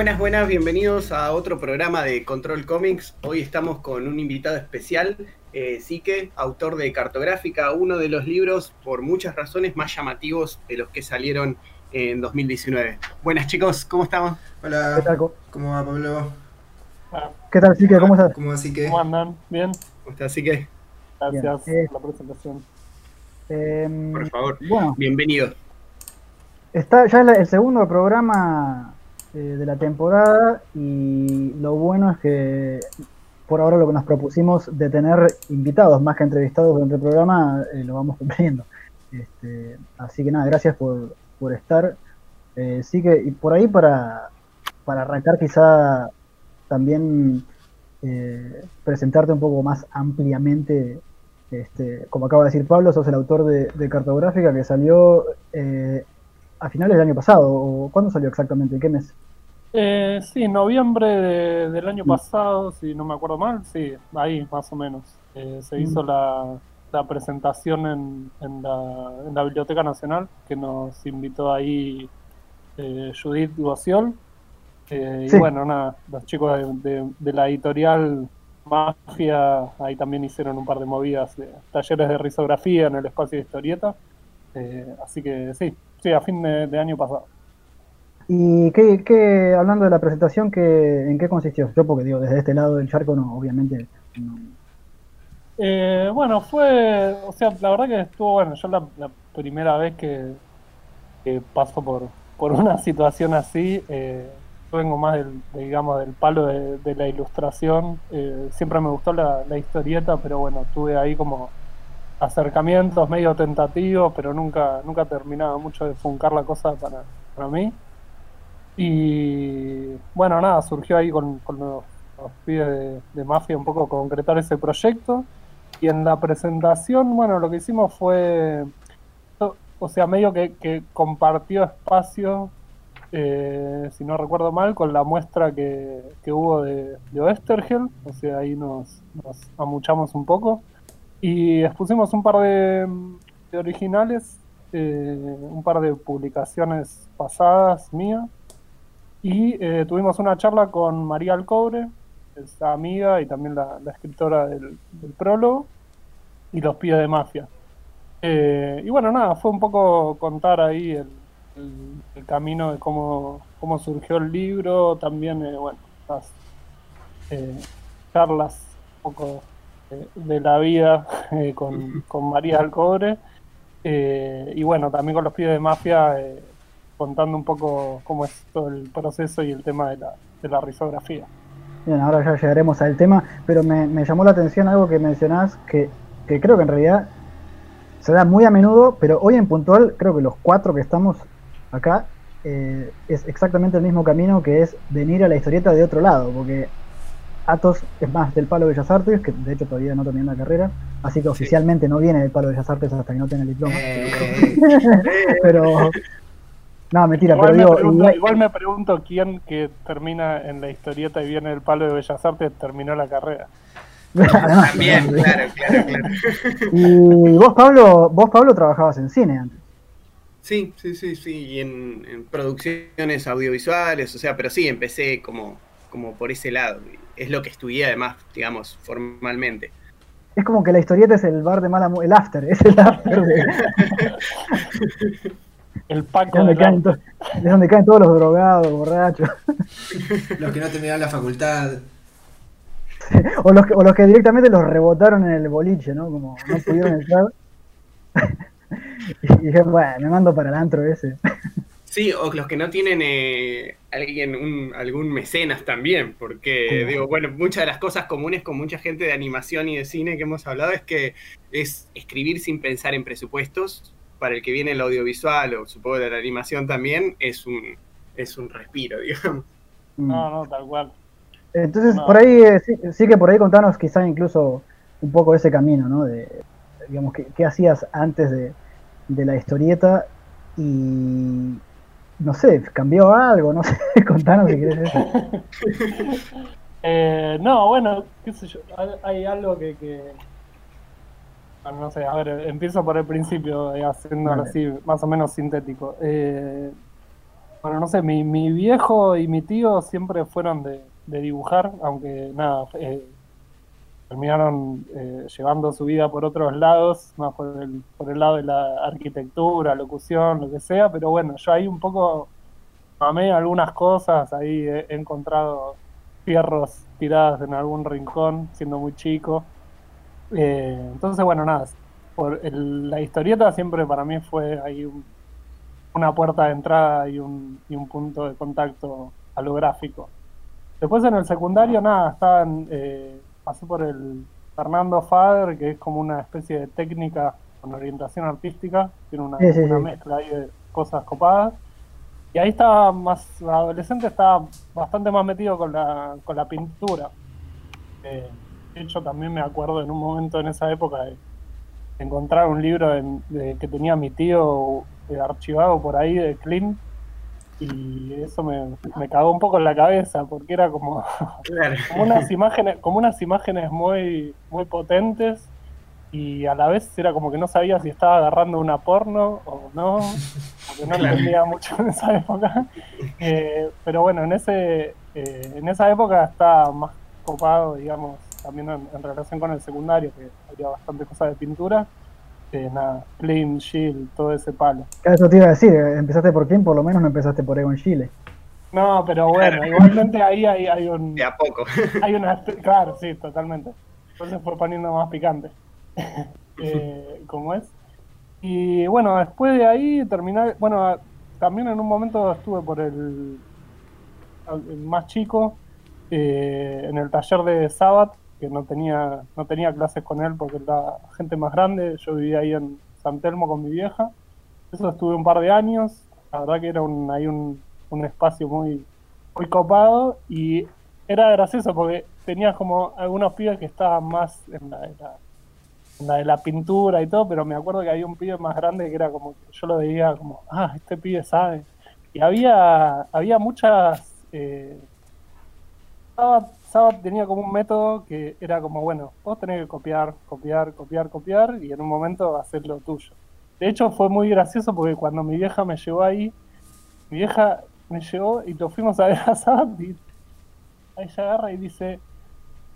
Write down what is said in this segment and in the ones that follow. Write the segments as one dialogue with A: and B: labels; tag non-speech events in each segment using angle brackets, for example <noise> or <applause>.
A: Buenas, buenas, bienvenidos a otro programa de Control Comics. Hoy estamos con un invitado especial, eh, Sique, autor de Cartográfica, uno de los libros por muchas razones más llamativos de los que salieron en 2019. Buenas chicos, ¿cómo estamos?
B: Hola,
C: ¿Qué tal? ¿Cómo
B: ¿cómo va Pablo?
C: ¿Qué tal, Sique? ¿Cómo estás?
B: ¿Cómo así que?
D: ¿Cómo andan? ¿Bien?
A: ¿Cómo estás, Sique?
D: Gracias
C: Bien.
D: por la presentación.
C: Em,
A: Por favor,
C: bueno,
A: bienvenido.
C: está ya el segundo programa eh, de la temporada y lo bueno es que por ahora lo que nos propusimos de tener invitados más que entrevistados durante el programa eh, lo vamos cumpliendo. Este, así que nada, gracias por, por estar. Eh, sí que, y por ahí para, para arrancar quizá también eh, presentarte un poco más ampliamente, este, como acaba de decir Pablo, sos el autor de, de Cartográfica que salió eh, a finales del año pasado, o ¿cuándo salió exactamente? ¿En qué mes?
D: Eh, sí, noviembre de- del año
C: Mm.
D: pasado, si no me acuerdo mal, sí, ahí más o menos. Eh, se
C: Mm.
D: hizo la, la presentación en, en la, en la Biblioteca Nacional, que nos invitó ahí eh, Judith Gociol. Eh,
C: Sí.
D: Y bueno, nada, los chicos de, de- de la editorial Mafia ahí también hicieron un par de movidas, de talleres de risografía en el espacio de historieta. Eh, así que sí, sí, a fin de, de año pasado.
C: Y qué, qué- hablando de la presentación, ¿qué, ¿en qué consistió? Yo porque digo, desde este lado del charco no, obviamente no.
D: Eh, bueno, fue, o sea, la verdad que estuvo bueno. Yo la, la primera vez que, paso por, por una situación así, eh, vengo más del, de, digamos, del palo de, de la ilustración. Eh, siempre me gustó la, la historieta, pero bueno, tuve ahí como acercamientos medio tentativos, pero nunca, nunca terminaba mucho de funcar la cosa para, para mí. Y bueno, nada, surgió ahí con, con los, los pibes de, Mafia un poco concretar ese proyecto. Y en la presentación, bueno, lo que hicimos fue, o- sea, medio que, que compartió espacio, eh, si no recuerdo mal, con la muestra que, que hubo de, de o sea, ahí nos, amuchamos un poco. Y expusimos un par de, de originales, eh, un par de publicaciones pasadas mías. Y eh, tuvimos una charla con María Alcobre, es amiga y también la, la escritora del, del prólogo, y los pibes de Mafia. Eh, y bueno, nada, fue un poco contar ahí el, el- el camino de cómo, cómo surgió el libro, también, eh, bueno, las eh, charlas un poco eh, de la vida <laughs> eh, con, con María Alcobre. Eh, y bueno, también con los pibes de Mafia, contando un poco cómo es todo el proceso y el tema de la, de la risografía.
C: Bien, ahora ya llegaremos al tema, pero me, me llamó la atención algo que mencionás, que, que creo que en realidad se da muy a menudo, pero hoy en puntual creo que los cuatro que estamos acá eh, es exactamente el mismo camino que es venir a la historieta de otro lado, porque Atos es más del Palo de Bellas Artes, que de hecho todavía no terminó la carrera, así que oficialmente no viene del Palo de Bellas Artes hasta que no tenga el diploma.
B: Eh, <laughs>
C: pero... No, mentira,
D: Igual,
C: pero
D: me
C: digo...
D: pregunto,
C: igual-
D: igual me pregunto quién que termina en la historieta y viene del palo de Bellas Artes terminó la carrera. <laughs>
C: Además,
A: También, claro, claro, claro. <laughs>
C: Y vos, Pablo, vos, Pablo, trabajabas en cine antes.
A: Sí, sí, sí, sí, y en, en producciones audiovisuales, o sea, pero sí, empecé como, como por ese lado. Es lo que estudié además, digamos, formalmente.
C: Es como que la historieta es el bar de mala el after, es el after de, <laughs>
D: El Paco
C: donde,
D: del
C: caen donde caen todos los drogados, borrachos, <laughs>
B: los que no terminaron la facultad. <laughs>
C: o los, que, o los que directamente los rebotaron en el boliche, ¿no? Como no pudieron entrar. <laughs> y dije, bueno, me mando para el antro ese.
A: Sí, o los que no tienen eh, alguien, un- algún mecenas también, porque
C: Sí.
A: digo, bueno, muchas de las cosas comunes con mucha gente de animación y de cine que hemos hablado es que es escribir sin pensar en presupuestos. Para el que viene el audiovisual o supongo de la animación también, es un, es un respiro, <laughs> digamos.
D: No, no, tal cual.
C: Entonces,
D: No.
C: por ahí, eh, sí, sí que por ahí contanos quizá incluso un poco ese camino, ¿no? De, digamos, ¿qué, qué hacías antes de, de la historieta? Y, no sé, ¿cambió algo? No sé, <laughs> contanos si querés eso. <laughs>
D: Eh, no, bueno, qué sé yo, hay, hay algo que, que- no sé, a ver, empiezo por el principio, eh, haciendo
C: Vale.
D: así, más o menos sintético. Eh, Bueno, no sé, mi, mi viejo y mi tío siempre fueron de, de dibujar, aunque nada, eh, terminaron eh, llevando su vida por otros lados, más por el, por el lado de la arquitectura, locución, lo que sea, pero bueno, yo ahí un poco mamé algunas cosas, ahí he, he encontrado fierros tiradas en algún rincón, siendo muy chico. Eh, entonces, bueno, nada, por el- la historieta siempre para mí fue ahí un- una puerta de entrada y un, y un punto de contacto a lo gráfico. Después en el secundario, nada, estaban, eh, pasé por el Fernando Fader, que es como una especie de técnica con orientación artística, tiene una,
C: Sí, sí,
D: una
C: sí.
D: mezcla ahí de cosas copadas. Y ahí estaba más, adolescente estaba bastante más metido con la, con la pintura. Eh, hecho, también me acuerdo en un momento en esa época de, de encontrar un libro en- de- que tenía mi tío eh, archivado por ahí de Klimt y eso me, me cagó un poco en la cabeza porque era como, <laughs>
A: Claro.
D: como unas imágenes, como unas imágenes muy, muy potentes y a la vez era como que no sabía si estaba agarrando una porno o no, porque no <laughs>
A: Claro.
D: entendía mucho en esa época. Eh, pero bueno, en ese, eh, en esa época estaba más copado, digamos, también en, en relación con el secundario, que había bastante cosas de pintura. Eh, nada, Clean, Shield, todo ese palo.
C: Eso te iba a decir, eh, empezaste por quién, por lo menos no empezaste por Egon Chile.
D: No, pero bueno, <laughs> igualmente ahí hay, hay un,
A: De a poco. <laughs>
D: hay una, claro, sí, totalmente. Entonces fue poniendo más picante. <laughs> Eh, como es. Y bueno, después de ahí terminé, bueno, también en un momento estuve por el, el más chico, eh, en el taller de Sabat, que no tenía, no tenía clases con él porque era gente más grande, yo vivía ahí en San Telmo con mi vieja. Eso estuve un par de años, la verdad que era un, ahí un, un espacio muy, muy copado y era gracioso porque tenías como algunos pibes que estaban más en la, de la, en la de la pintura y todo, pero me acuerdo que había un pibe más grande que era como yo lo veía como, ah, este pibe sabe. Y había, había muchas... Eh, Sabat, Sabat tenía como un método que era como, bueno, vos tenés que copiar, copiar, copiar, copiar y en un momento hacer lo tuyo. De hecho fue muy gracioso porque cuando mi vieja me llevó ahí, mi vieja me llevó y lo fuimos a ver a Sabat y ella agarra y dice,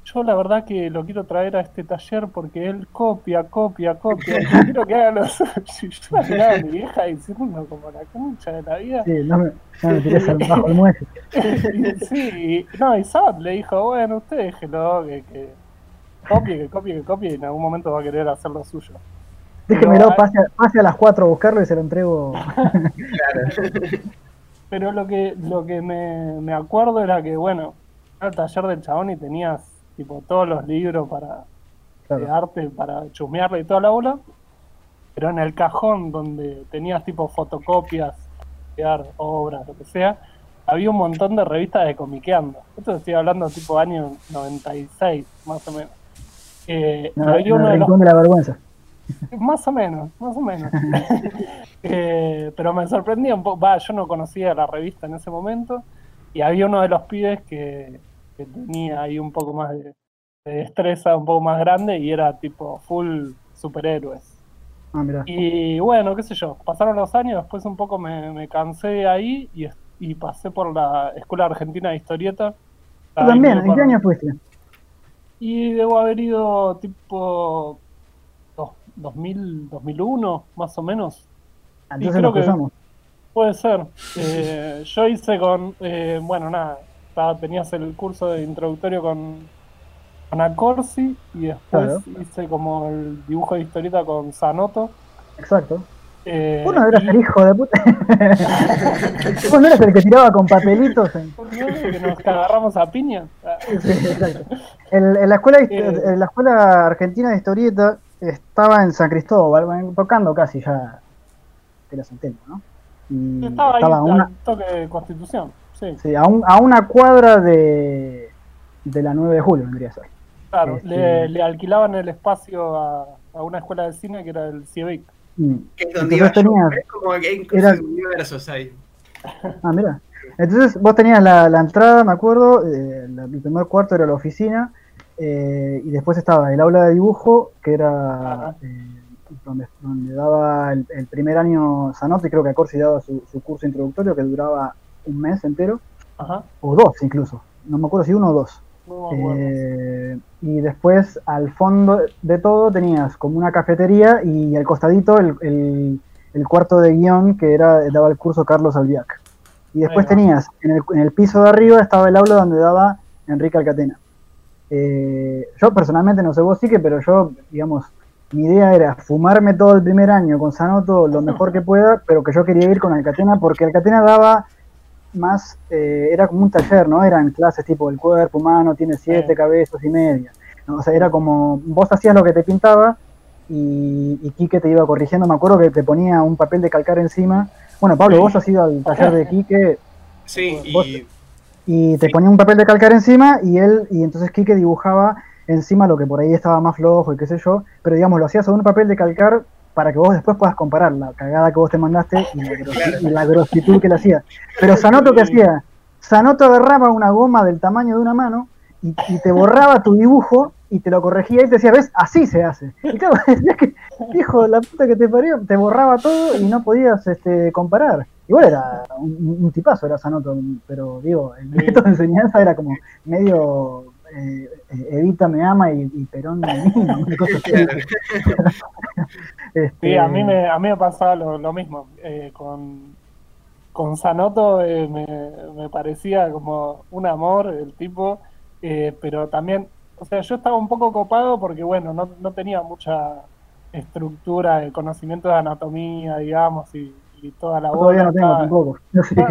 D: yo la verdad que lo quiero traer a este taller porque él copia, copia, copia, y quiero que haga lo suyo. Y Yo la miraba a mi vieja diciendo como la concha de la vida.
C: Sí, no me, no me tires al- bajo el muelle. <laughs>
D: Y sí, y- no, y Sabat le dijo, bueno, usted déjelo, que, que copie, que copie, que copie, y en algún momento va a querer hacer lo suyo.
C: Déjemelo,
D: Pero-
C: pase a, pase a las 4 a buscarlo y se lo entrego. <laughs>
A: Claro.
D: Pero lo que, lo que me, me acuerdo era que, bueno, era el taller del chabón y tenías, tipo, todos los libros para, de arte, para chumearle y toda la bola, pero en el cajón donde tenías, tipo, fotocopias, obras, lo que sea, había un montón de revistas de comiqueando. Esto estoy hablando, tipo, año 96, más o menos. Eh,
C: No,
D: había
C: no,
D: uno de los
C: de la vergüenza. <laughs>
D: Más o menos, más o menos. <laughs> Eh, pero me sorprendía un poco. Va, yo no conocía la revista en ese momento. Y había uno de los pibes que, que tenía ahí un poco más de, de destreza, un poco más grande, y era tipo full superhéroes.
C: Ah, mira.
D: Y bueno, qué sé yo, pasaron los años, después un poco me, me cansé de ahí y, y pasé por la Escuela Argentina de Historieta.
C: Tú también, ¿en qué año fuiste?
D: y debo haber ido tipo dos- 2000, 2001, más o menos.
C: Ah, Entonces
D: creo
C: nos
D: que-. Puede ser. Eh, yo hice con, eh, bueno, nada, estaba- tenías el curso de introductorio con, con Acorsi y después
C: Claro.
D: hice como el dibujo de historieta con Sanoto.
C: Exacto.
D: Eh,
C: Vos no eras
D: y-
C: el hijo de puta. <laughs> Vos no eras el que tiraba con papelitos. En...
D: que nos agarramos a piña.
C: Sí, exacto. El- en la escuela,
D: Eh.
C: en la escuela argentina de historieta estaba en San Cristóbal, tocando casi ya de la ¿no? Y
D: Estaba ahí
C: estaba una,
D: toque de constitución. Sí,
C: sí, a, un- a una cuadra de, de la 9 de julio, vendría a ser.
D: claro.
C: Este-
D: Le, le alquilaban el espacio a, a una escuela de cine que era el CIEVIC.
C: Mm.
A: Que es donde
C: Entonces
A: iba yo.
C: tenías-
A: Es como que
C: era-
A: universos ahí.
C: Ah, mira. Entonces vos tenías la, la entrada, me acuerdo, eh, la- el primer cuarto era la oficina, eh, y después estaba el aula de dibujo, que era eh, donde, donde daba el, el primer año Zanotti, creo que Corsi daba su, su curso introductorio que duraba un mes entero,
D: Ajá,
C: o dos incluso, no me acuerdo si uno o dos.
D: no.
C: Eh, y después al fondo de todo tenías como una cafetería y al costadito el, el- el cuarto de guion que era daba el curso Carlos Albiac. Y después tenías en el, en el piso de arriba estaba el aula donde daba Enrique Alcatena. Eh, yo personalmente no sé vos sí que, pero yo, digamos, mi idea era fumarme todo el primer año con Sanoto lo mejor que pueda, pero que yo quería ir con Alcatena porque Alcatena daba más, eh, era como un taller, ¿no? Eran clases tipo el cuerpo humano tiene siete cabezas y media. ¿no? O sea, era como, vos hacías lo que te pintaba y, y Quique te iba corrigiendo. Me acuerdo que te ponía un papel de calcar encima. Bueno, Pablo,
A: Sí.
C: vos has ido al taller de <laughs> Quique
A: Sí,
C: Vos-
A: y
C: y te
A: Sí.
C: ponía un papel de calcar encima y él, y entonces Quique dibujaba encima lo que por ahí estaba más flojo y qué sé yo, pero digamos, lo hacía sobre un papel de calcar para que vos después puedas comparar la cagada que vos te mandaste y la, grosi- y la grositud que le hacía. Pero Sanoto que hacía, Sanoto agarraba una goma del tamaño de una mano y, y te borraba tu dibujo y te lo corregía y te decía, ves, así se hace. Y claro, <laughs> decías que, hijo, la puta que te parió, te borraba todo y no podías este, comparar. Igual era un, un tipazo, era Sanoto, pero digo, el método de enseñanza era como medio eh, eh, Evita me ama y, y Perón me mima, una cosa <laughs> así. Este,
D: Sí, a mí me, a mí me pasaba lo, lo mismo. Eh, con, con Sanoto eh, me, me parecía como un amor el tipo, eh, pero también, o sea, yo estaba un poco copado porque, bueno, no, no tenía mucha estructura de conocimiento de anatomía, digamos, y, y toda la
C: todavía no tengo
D: estaba-
C: tampoco. Así que-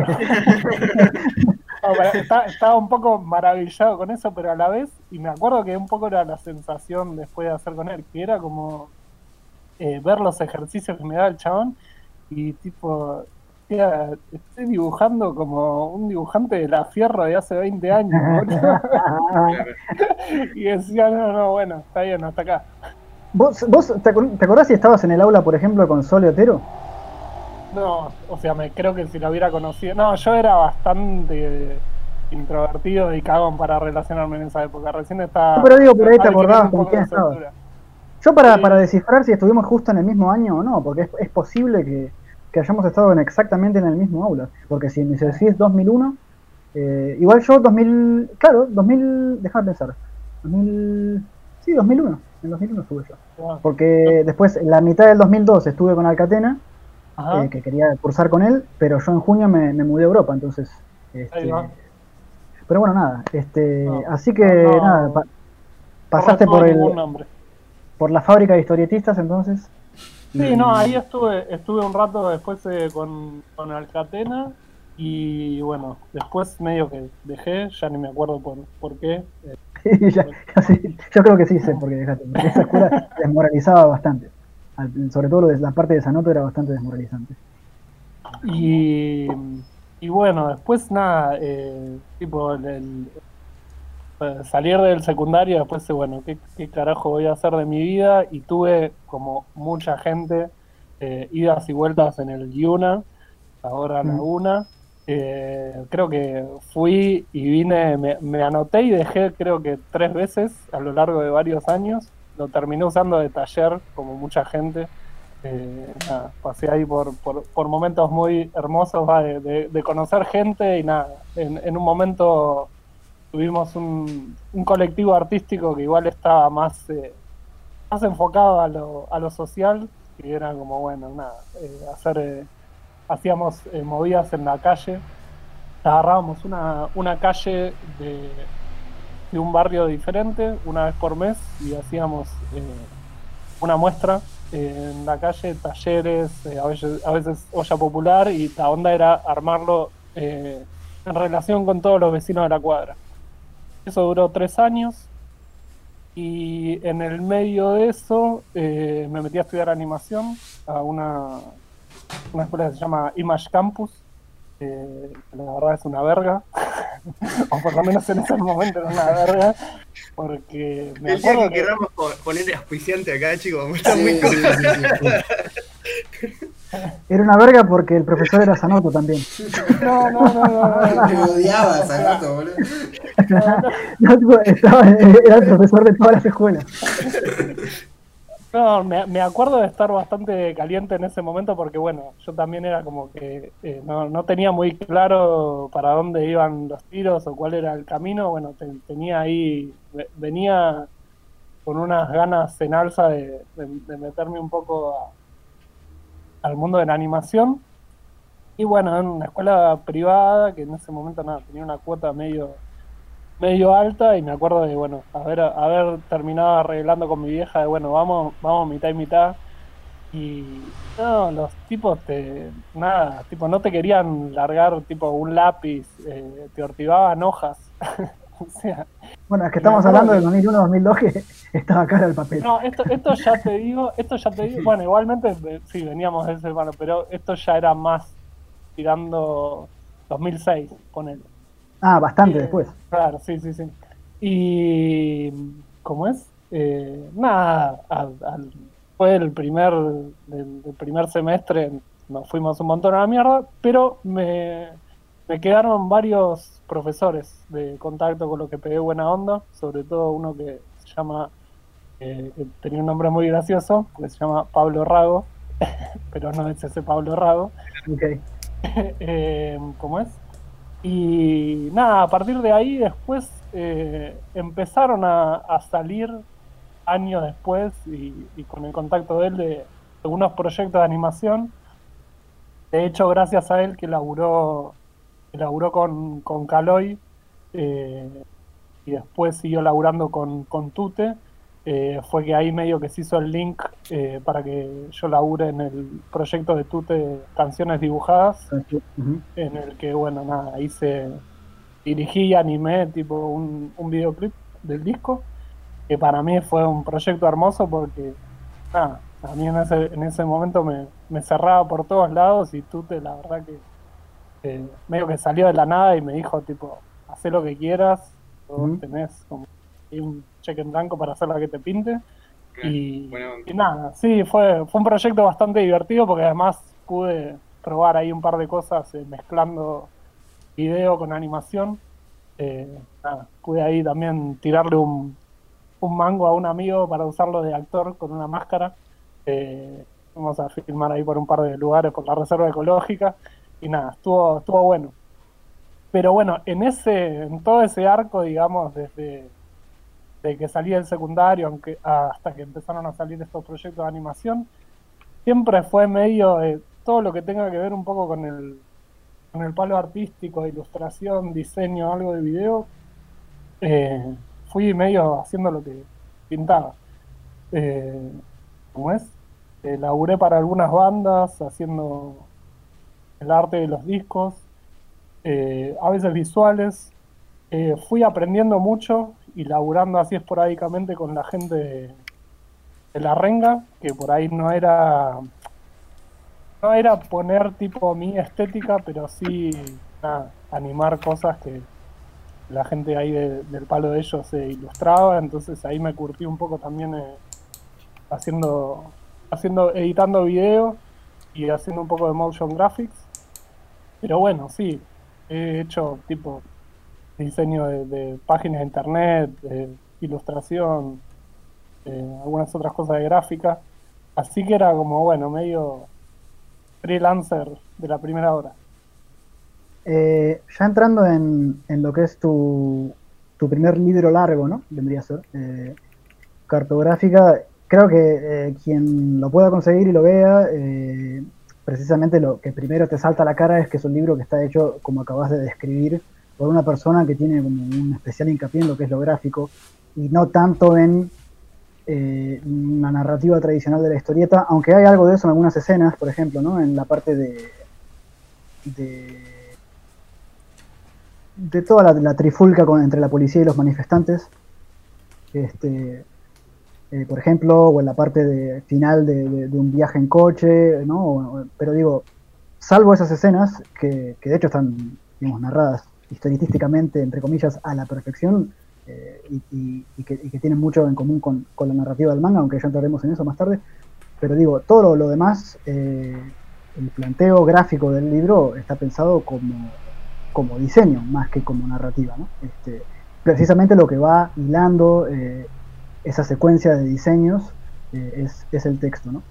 D: No, <laughs> está- estaba un poco maravillado con eso, pero a la vez, y me acuerdo que un poco era la sensación después de hacer con él, que era como eh, ver los ejercicios que me daba el chabón y tipo, tía, estoy dibujando como un dibujante de la fierro de hace 20 años, <laughs> <laughs> y decía, no, no, bueno, está bien, hasta acá.
C: ¿Vos, vos te, acor- te acordás si estabas en el aula, por ejemplo, con Sole Otero?
D: No, o sea, me creo que si lo hubiera conocido. No, yo era bastante introvertido y cagón para relacionarme en esa época. Recién estaba.
C: No, pero digo, por ahí te acordabas con quién estabas. Yo para, para descifrar si estuvimos justo en el mismo año o no, porque es, es posible que, que hayamos estado en exactamente en el mismo aula. Porque si me decís 2001, eh, igual yo 2000, claro, 2000, déjame pensar, 2000, sí, 2001, en 2001 estuve yo. Porque después, en la mitad del 2002 estuve con Alcatena, eh, que quería cursar con él, pero yo en junio me, me mudé a Europa, entonces... este, pero bueno, nada, este,
D: No,
C: así que
D: no,
C: nada, pa- pasaste por el,
D: nombre.
C: Por la fábrica de historietistas entonces.
D: Sí, no, ahí estuve, estuve un rato después eh, con, con Alcatena y bueno, después medio que dejé, ya ni me acuerdo por, por qué. <laughs> Eh,
C: ya- sí, yo creo que sí sé por qué dejaste, porque esa escuela <laughs> desmoralizaba bastante. Al- sobre todo la parte de Sanoto era bastante desmoralizante.
D: Y, y bueno, después nada, eh, tipo el, el- salir del secundario, después eh, bueno, ¿qué, qué carajo voy a hacer de mi vida? Y tuve como mucha gente eh, idas y vueltas en el Yuna, ahora
C: Mm.
D: Laguna. Eh, creo que fui y vine, me, me anoté y dejé creo que tres veces a lo largo de varios años. Lo terminé usando de taller, como mucha gente. Eh, nada, pasé ahí por, por, por momentos muy hermosos de, de- de conocer gente y nada, en, en un momento tuvimos un, un colectivo artístico que igual estaba más, eh, más enfocado a lo, a lo social y era como, bueno, nada, eh, hacer, eh, hacíamos eh, movidas en la calle, agarrábamos una, una calle de, de un barrio diferente una vez por mes y hacíamos eh, una muestra en la calle, talleres, a, veces, a veces olla popular y la onda era armarlo eh, en relación con todos los vecinos de la cuadra. Eso duró tres años y en el medio de eso eh, me metí a estudiar animación a una, una escuela que se llama Image Campus. eh, que la verdad es una verga, <laughs> o por lo menos en ese momento era una verga, porque me
A: El día que
D: que-
A: queramos po- poner auspiciante acá, chicos, vamos a estar
B: Sí,
A: muy
B: sí,
A: contentos.
B: sí, sí. <laughs> <laughs>
C: Era una verga porque el profesor era Sanoto también.
D: No, no, no, no, no,
B: Me <laughs> odiaba a Sanoto, boludo.
D: no,
C: estaba- era el profesor de todas las escuelas.
D: No, me, me acuerdo de estar bastante caliente en ese momento porque, bueno, yo también era como que eh, no, no tenía muy claro para dónde iban los tiros o cuál era el camino. Bueno, te- tenía ahí, ve- venía con unas ganas en alza de, de- de meterme un poco a- al mundo de la animación. Y bueno, en una escuela privada que en ese momento nada, tenía una cuota medio medio alta y me acuerdo de, bueno, haber, haber terminado arreglando con mi vieja de, bueno, vamos, vamos mitad y mitad. Y no, los tipos te, nada, tipo, no te querían largar tipo un lápiz, eh, te ortigaban hojas. <laughs> <laughs> o sea,
C: Bueno, es que estamos hablando del 2001-2002 que <laughs> estaba cara el papel.
D: no, esto, esto ya te digo, esto ya te digo, bueno, igualmente sí, veníamos de ese hermano, pero esto ya era más tirando 2006, ponele.
C: Ah, bastante
D: Eh,
C: después.
D: Claro, sí, sí, sí. Y, ¿cómo es? Eh, nada, al- al- fue el primer, del, del primer semestre, nos fuimos un montón a la mierda, pero me, me quedaron varios profesores de contacto con los que pegué buena onda, sobre todo uno que se llama, eh, que tenía un nombre muy gracioso, que se llama Pablo Rago, <laughs> pero no es ese Pablo Rago.
C: Ok. <laughs>
D: eh, ¿cómo es? Y nada, a partir de ahí después eh, empezaron a, a salir años después y, y con el contacto de él de algunos proyectos de animación. De hecho, gracias a él que laburó, laburó con, con Caloy eh, y después siguió laburando con, con Tute, eh, fue que ahí medio que se hizo el link eh, para que yo labure en el proyecto de Tute Canciones Dibujadas en el que, bueno, nada, hice, dirigí y animé tipo un, un videoclip del disco, que para mí fue un proyecto hermoso porque, nada, a mí en ese, en ese momento me, me cerraba por todos lados y Tute, la verdad que eh, medio que salió de la nada y me dijo, tipo, haz lo que quieras, vos tenés como un cheque en blanco para hacer la que te pinte. Y, nada, sí, fue, fue un proyecto bastante divertido porque además pude probar ahí un par de cosas eh, mezclando video con animación. Eh, nada, pude ahí también tirarle un, un mango a un amigo para usarlo de actor con una máscara. Eh, fuimos a filmar ahí por un par de lugares por la reserva ecológica y nada, estuvo, estuvo bueno. Pero bueno, en ese, en todo ese arco, digamos, desde de que salí del secundario hasta que empezaron a salir estos proyectos de animación, siempre fue medio de todo lo que tenga que ver un poco con el, con el palo artístico, ilustración, diseño, algo de video, eh, fui medio haciendo lo que pintaba. Eh, ¿Cómo es? Eh, laburé para algunas bandas haciendo el arte de los discos, eh, a veces visuales. Eh, fui aprendiendo mucho y laburando así esporádicamente con la gente de, la renga, que por ahí no era no era poner tipo mi estética, pero sí animar cosas que la gente ahí de- del palo de ellos se ilustraba, entonces ahí me curtí un poco también eh, haciendo, haciendo, editando video y haciendo un poco de motion graphics. Pero bueno, sí, he hecho tipo diseño de, páginas de internet, ilustración, algunas otras cosas de gráfica. Así que era como, bueno, medio freelancer de la primera hora.
C: Eh, ya entrando en, en lo que es tu, tu primer libro largo, ¿no? Vendría ser. eh, cartográfica. Creo que eh, quien lo pueda conseguir y lo vea, eh, precisamente lo que primero te salta a la cara es que es un libro que está hecho, como acabas de describir, por una persona que tiene como un especial hincapié en lo que es lo gráfico y no tanto en eh, una narrativa tradicional de la historieta, aunque hay algo de eso en algunas escenas, por ejemplo, ¿no? En la parte de, de, de toda la, trifulca con- entre la policía y los manifestantes. Este, eh, por ejemplo, o en la parte de, final de, de- un viaje en coche, ¿no? Pero digo, salvo esas escenas, que, que de hecho están digamos, narradas historitísticamente, entre comillas, a la perfección, eh, y, que, que tienen mucho en común con, con la narrativa del manga, aunque ya entraremos en eso más tarde. Pero digo, todo lo, demás, eh, el planteo gráfico del libro está pensado como, como diseño, más que como narrativa. ¿no? Este, precisamente lo que va hilando esa secuencia de diseños eh, es, es, el texto, ¿no?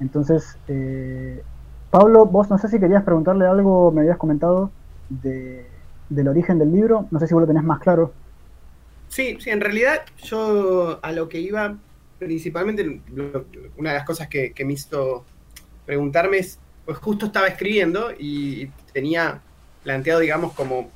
C: Entonces, eh, Pablo, vos no sé si querías preguntarle algo, me habías comentado de, del origen del libro, no sé si vos lo tenés más claro.
A: Sí, sí, en realidad yo a lo que iba, principalmente una de las cosas que, que me hizo preguntarme es, pues justo estaba escribiendo y tenía planteado, digamos, como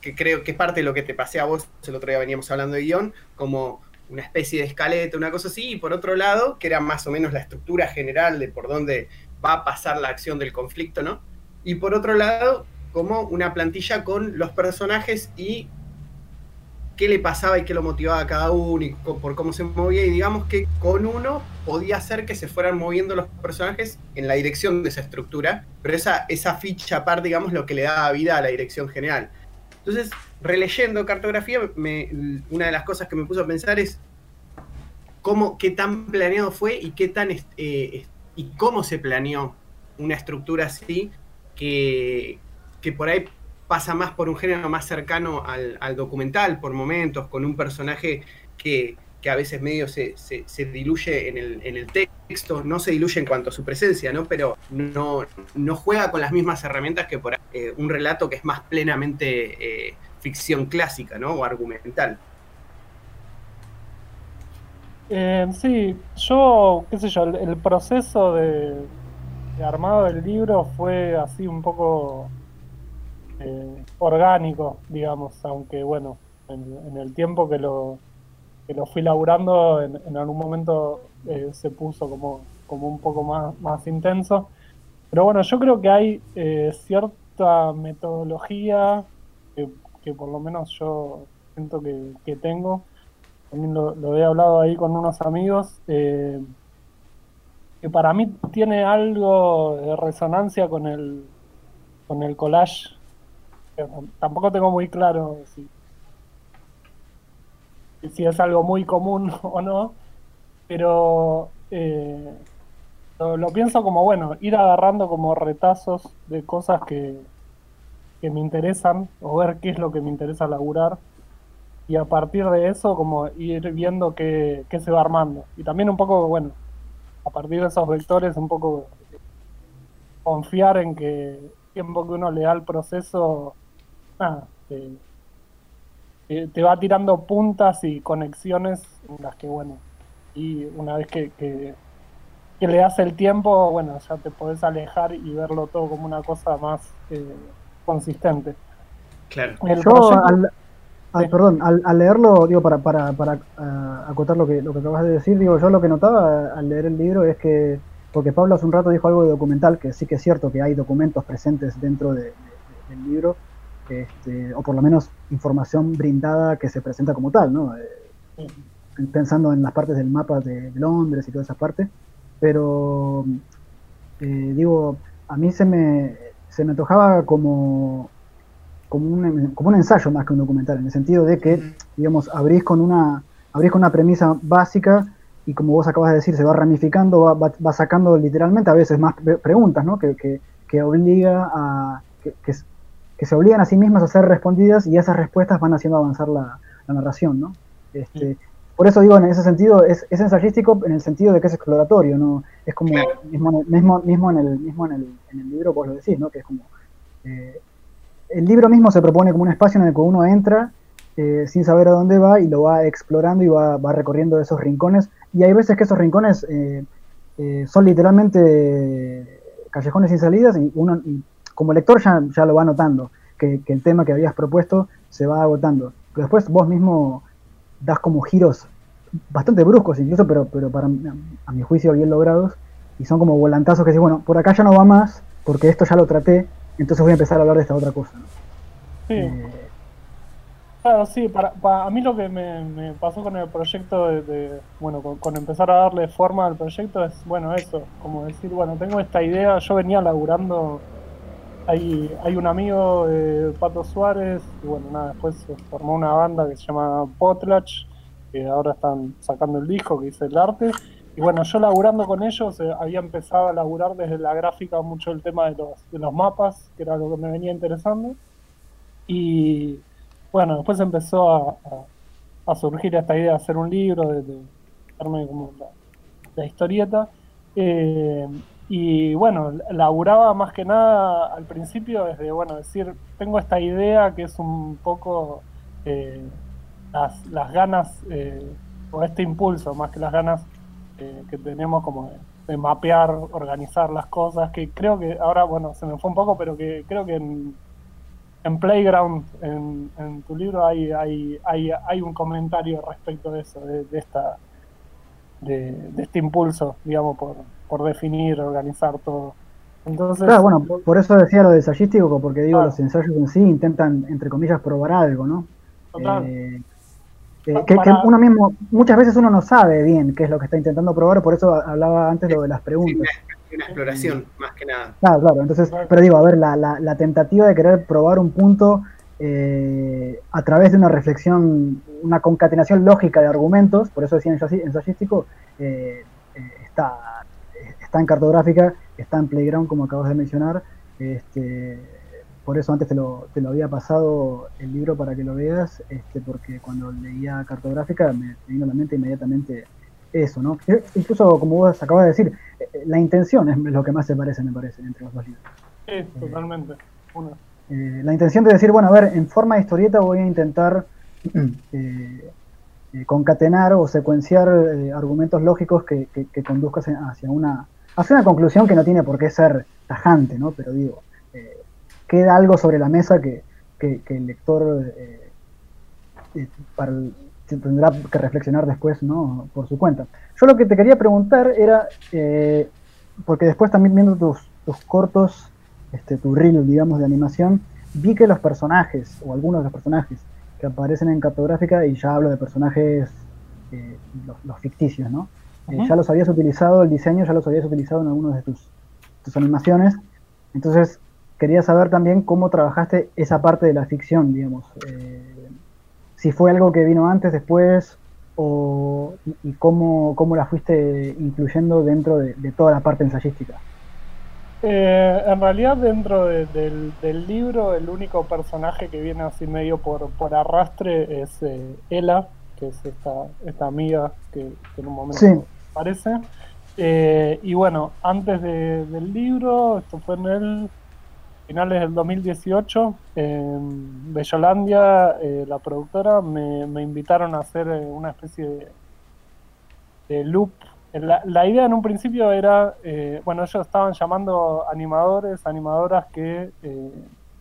A: que creo que es parte de lo que te pasé a vos, el otro día veníamos hablando de guion, como una especie de escaleta, una cosa así, y por otro lado, que era más o menos la estructura general de por dónde va a pasar la acción del conflicto, ¿no? Y por otro lado, como una plantilla con los personajes y qué le pasaba y qué lo motivaba a cada uno y por cómo se movía. Y digamos que con uno podía hacer que se fueran moviendo los personajes en la dirección de esa estructura, pero esa, esa ficha par, digamos, lo que le daba vida a la dirección general. Entonces, releyendo cartografía, una de las cosas que me puso a pensar es cómo, qué tan planeado fue y qué tan eh, y cómo se planeó una estructura así que, que por ahí pasa más por un género más cercano al, documental por momentos, con un personaje que, a veces medio se, diluye en el, texto, no se diluye en cuanto a su presencia, ¿no? pero no, no juega con las mismas herramientas que por eh, un relato que es más plenamente eh, ficción clásica ¿no? o argumental.
D: Eh, sí, yo, qué sé yo, el, proceso de, armado del libro fue así un poco eh, orgánico, digamos, aunque bueno, en, el tiempo que lo, que lo fui laburando, en, algún momento eh, se puso como, como un poco más, más intenso. Pero bueno, yo creo que hay eh, cierta metodología que, por lo menos yo siento que, tengo. También lo, he hablado ahí con unos amigos. que para mí tiene algo de resonancia con el, con el collage tampoco tengo muy claro si, si es algo muy común <laughs> o no, pero eh, lo, pienso como, bueno, ir agarrando como retazos de cosas que, que me interesan o ver qué es lo que me interesa laburar y a partir de eso como ir viendo qué, qué se va armando. Y también un poco, bueno, a partir de esos vectores un poco confiar en que el tiempo que uno le da al proceso Ah, te, va tirando puntas y conexiones en las que, bueno, y una vez que, que, le das el tiempo, bueno, ya te podés alejar y verlo todo como una cosa más eh, consistente.
A: Claro.
C: Yo, al, perdón, al, leerlo, digo, para, para, para ah, acotar lo que, lo que acabas de decir, digo, yo lo que notaba al leer el libro es que, porque Pablo hace un rato dijo algo de documental, que sí que es cierto que hay documentos presentes dentro del libro, este, o por lo menos información brindada que se presenta como tal, ¿no? Eh, pensando en las partes del mapa de Londres y toda esa parte, pero eh, digo, a mí se me, se me antojaba como, como, un, como un ensayo más que un documental, en el sentido de que, digamos, abrís con una, abrís con una premisa básica y como vos acabas de decir, se va ramificando, va, va, sacando literalmente a veces más preguntas, ¿no? Que, que, que obliga a, que, que, que se obligan a sí mismas a ser respondidas y esas respuestas van haciendo avanzar la, narración, ¿no? Este, por eso digo, en ese sentido, es, es, ensayístico en el sentido de que es exploratorio, ¿no? Es como, mismo, mismo, mismo, en el, mismo en el, en el libro vos lo decís, ¿no? Que es como, eh, el libro mismo se propone como un espacio en el que uno entra eh, sin saber a dónde va y lo va explorando y va, va, recorriendo esos rincones. Y hay veces que esos rincones eh, son literalmente callejones sin salidas y uno como lector ya, ya lo va notando, que, el tema que habías propuesto se va agotando. Pero después vos mismo das como giros bastante bruscos incluso, pero, pero para a mi juicio bien logrados, y son como volantazos que dicen, bueno, por acá ya no va más, porque esto ya lo traté, entonces voy a empezar a hablar de esta otra cosa.
D: Sí. Eh, claro, sí, para, a mí lo que me, pasó con el proyecto de, bueno, con, empezar a darle forma al proyecto es, bueno, eso, como decir, bueno, tengo esta idea, yo venía laburando hay, un amigo de Pato Suárez, y bueno, nada, después se formó una banda que se llama Potlatch, que ahora están sacando el disco que dice el arte. Y bueno, yo laburando con ellos, eh, había empezado a laburar desde la gráfica mucho el tema de los, de los mapas, que era lo que me venía interesando. Y bueno, después empezó a, a, surgir esta idea de hacer un libro, de, darme como la historieta. Eh, y bueno, laburaba más que nada al principio desde, bueno, decir, tengo esta idea que es un poco eh, las, las, ganas, eh, o este impulso, más que las ganas eh, que tenemos como de, mapear, organizar las cosas, que creo que ahora, bueno, se me fue un poco, pero que creo que en, en Playground, en, tu libro, hay, hay, hay, hay un comentario respecto de eso, de, de esta... De, de, este impulso, digamos, por, por definir, organizar todo. Entonces,
C: claro, bueno, por, por eso decía lo de ensayístico, porque digo, claro. los ensayos en sí intentan, entre comillas, probar algo, ¿no?
D: Total.
C: Eh, eh, que, que, uno mismo, muchas veces uno no sabe bien qué es lo que está intentando probar, por eso hablaba antes lo de las preguntas.
A: Sí, una, exploración, más que nada.
C: Claro, claro, entonces, pero digo, a ver, la, la, la tentativa de querer probar un punto eh, a través de una reflexión, una concatenación lógica de argumentos, por eso decía ensayístico, está está en cartográfica, está en Playground, como acabas de mencionar. Este, por eso antes te lo, te lo, había pasado el libro para que lo veas, este, porque cuando leía cartográfica me vino a la mente inmediatamente eso, ¿no? Incluso, como vos acabas de decir, la intención es lo que más se parece, me parece, entre los dos libros.
D: Sí, totalmente. Una.
C: Eh, la intención de decir, bueno, a ver, en forma de historieta voy a intentar <clears throat> eh, eh, concatenar o secuenciar argumentos lógicos que, que, que conduzcan hacia una hace una conclusión que no tiene por qué ser tajante, ¿no? Pero digo, eh, queda algo sobre la mesa que, que, el lector eh, eh, para tendrá que reflexionar después, ¿no? Por su cuenta. Yo lo que te quería preguntar era, eh, porque después también viendo tus, tus cortos, este, tu reel, digamos, de animación, vi que los personajes, o algunos de los personajes que aparecen en cartográfica, y ya hablo de personajes, los ficticios, ¿no? -huh. ya los habías utilizado, el diseño ya los habías utilizado en algunas de tus, tus, animaciones. Entonces, quería saber también cómo trabajaste esa parte de la ficción, digamos. Eh, si fue algo que vino antes, después, o, y, y cómo, cómo, la fuiste incluyendo dentro de, de toda la parte ensayística.
D: Eh, en realidad, dentro de, del, del, libro, el único personaje que viene así medio por, por arrastre es eh, Ella, que es esta, esta amiga que, que en un momento
C: sí
D: parece. Eh, y bueno, antes de, del libro, esto fue en el finales del 2018, en Bellolandia, eh, la productora, me, me, invitaron a hacer eh, una especie de, de loop. La, la, idea en un principio era, eh, bueno, ellos estaban llamando animadores, animadoras que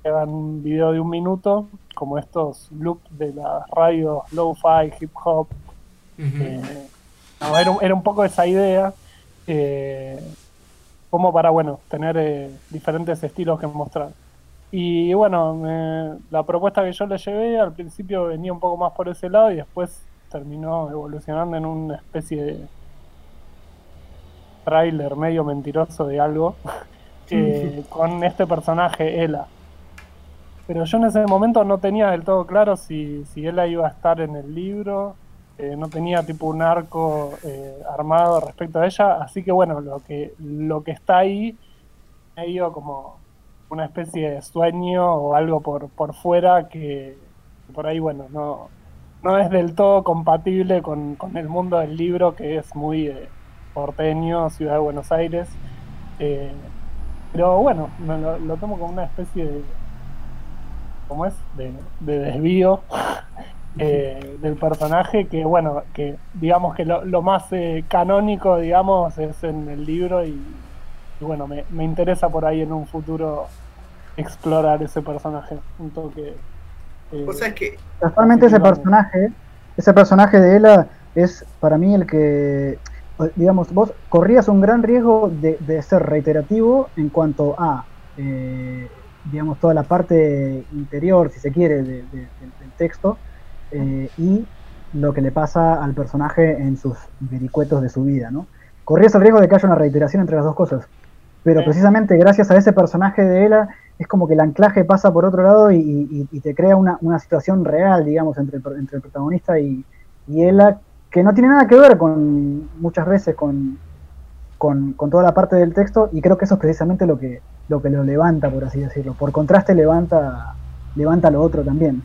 D: hagan un video de un minuto, como estos loops de las radios lo-fi, hip hop. Uh -huh no, era, era, un poco esa idea, eh, como para, bueno, tener eh, diferentes estilos que mostrar. Y bueno, me, la propuesta que yo le llevé al principio venía un poco más por ese lado y después terminó evolucionando en una especie de trailer medio mentiroso de algo <laughs> eh, con este personaje, Ella. Pero yo en ese momento no tenía del todo claro si, si Ella iba a estar en el libro eh, no tenía tipo un arco eh, armado respecto a ella, así que bueno, lo que, lo que está ahí medio como una especie de sueño o algo por, por fuera que por ahí, bueno, no, no es del todo compatible con, con el mundo del libro que es muy eh, porteño, ciudad de Buenos Aires. Eh, pero bueno, lo, lo, tomo como una especie de, ¿cómo es? De, de desvío <laughs> eh, del personaje que bueno que digamos que lo, lo más eh, canónico digamos es en el libro y, y bueno me, me, interesa por ahí en un futuro explorar ese personaje un toque
A: eh, o sea, es que
C: casualmente ese personaje ese personaje de Ella es para mí el que digamos vos corrías un gran riesgo de, de ser reiterativo en cuanto a eh, digamos toda la parte interior si se quiere de, de, del texto eh, y lo que le pasa al personaje en sus vericuetos de su vida, ¿no? Corrías el riesgo de que haya una reiteración entre las dos cosas, pero sí. precisamente gracias a ese personaje de Ella es como que el anclaje pasa por otro lado y, y, y te crea una, una, situación real, digamos, entre el, entre el protagonista y, y Ella, que no tiene nada que ver con muchas veces con, con, con, toda la parte del texto, y creo que eso es precisamente lo que lo, que lo levanta, por así decirlo. Por contraste levanta, levanta lo otro también.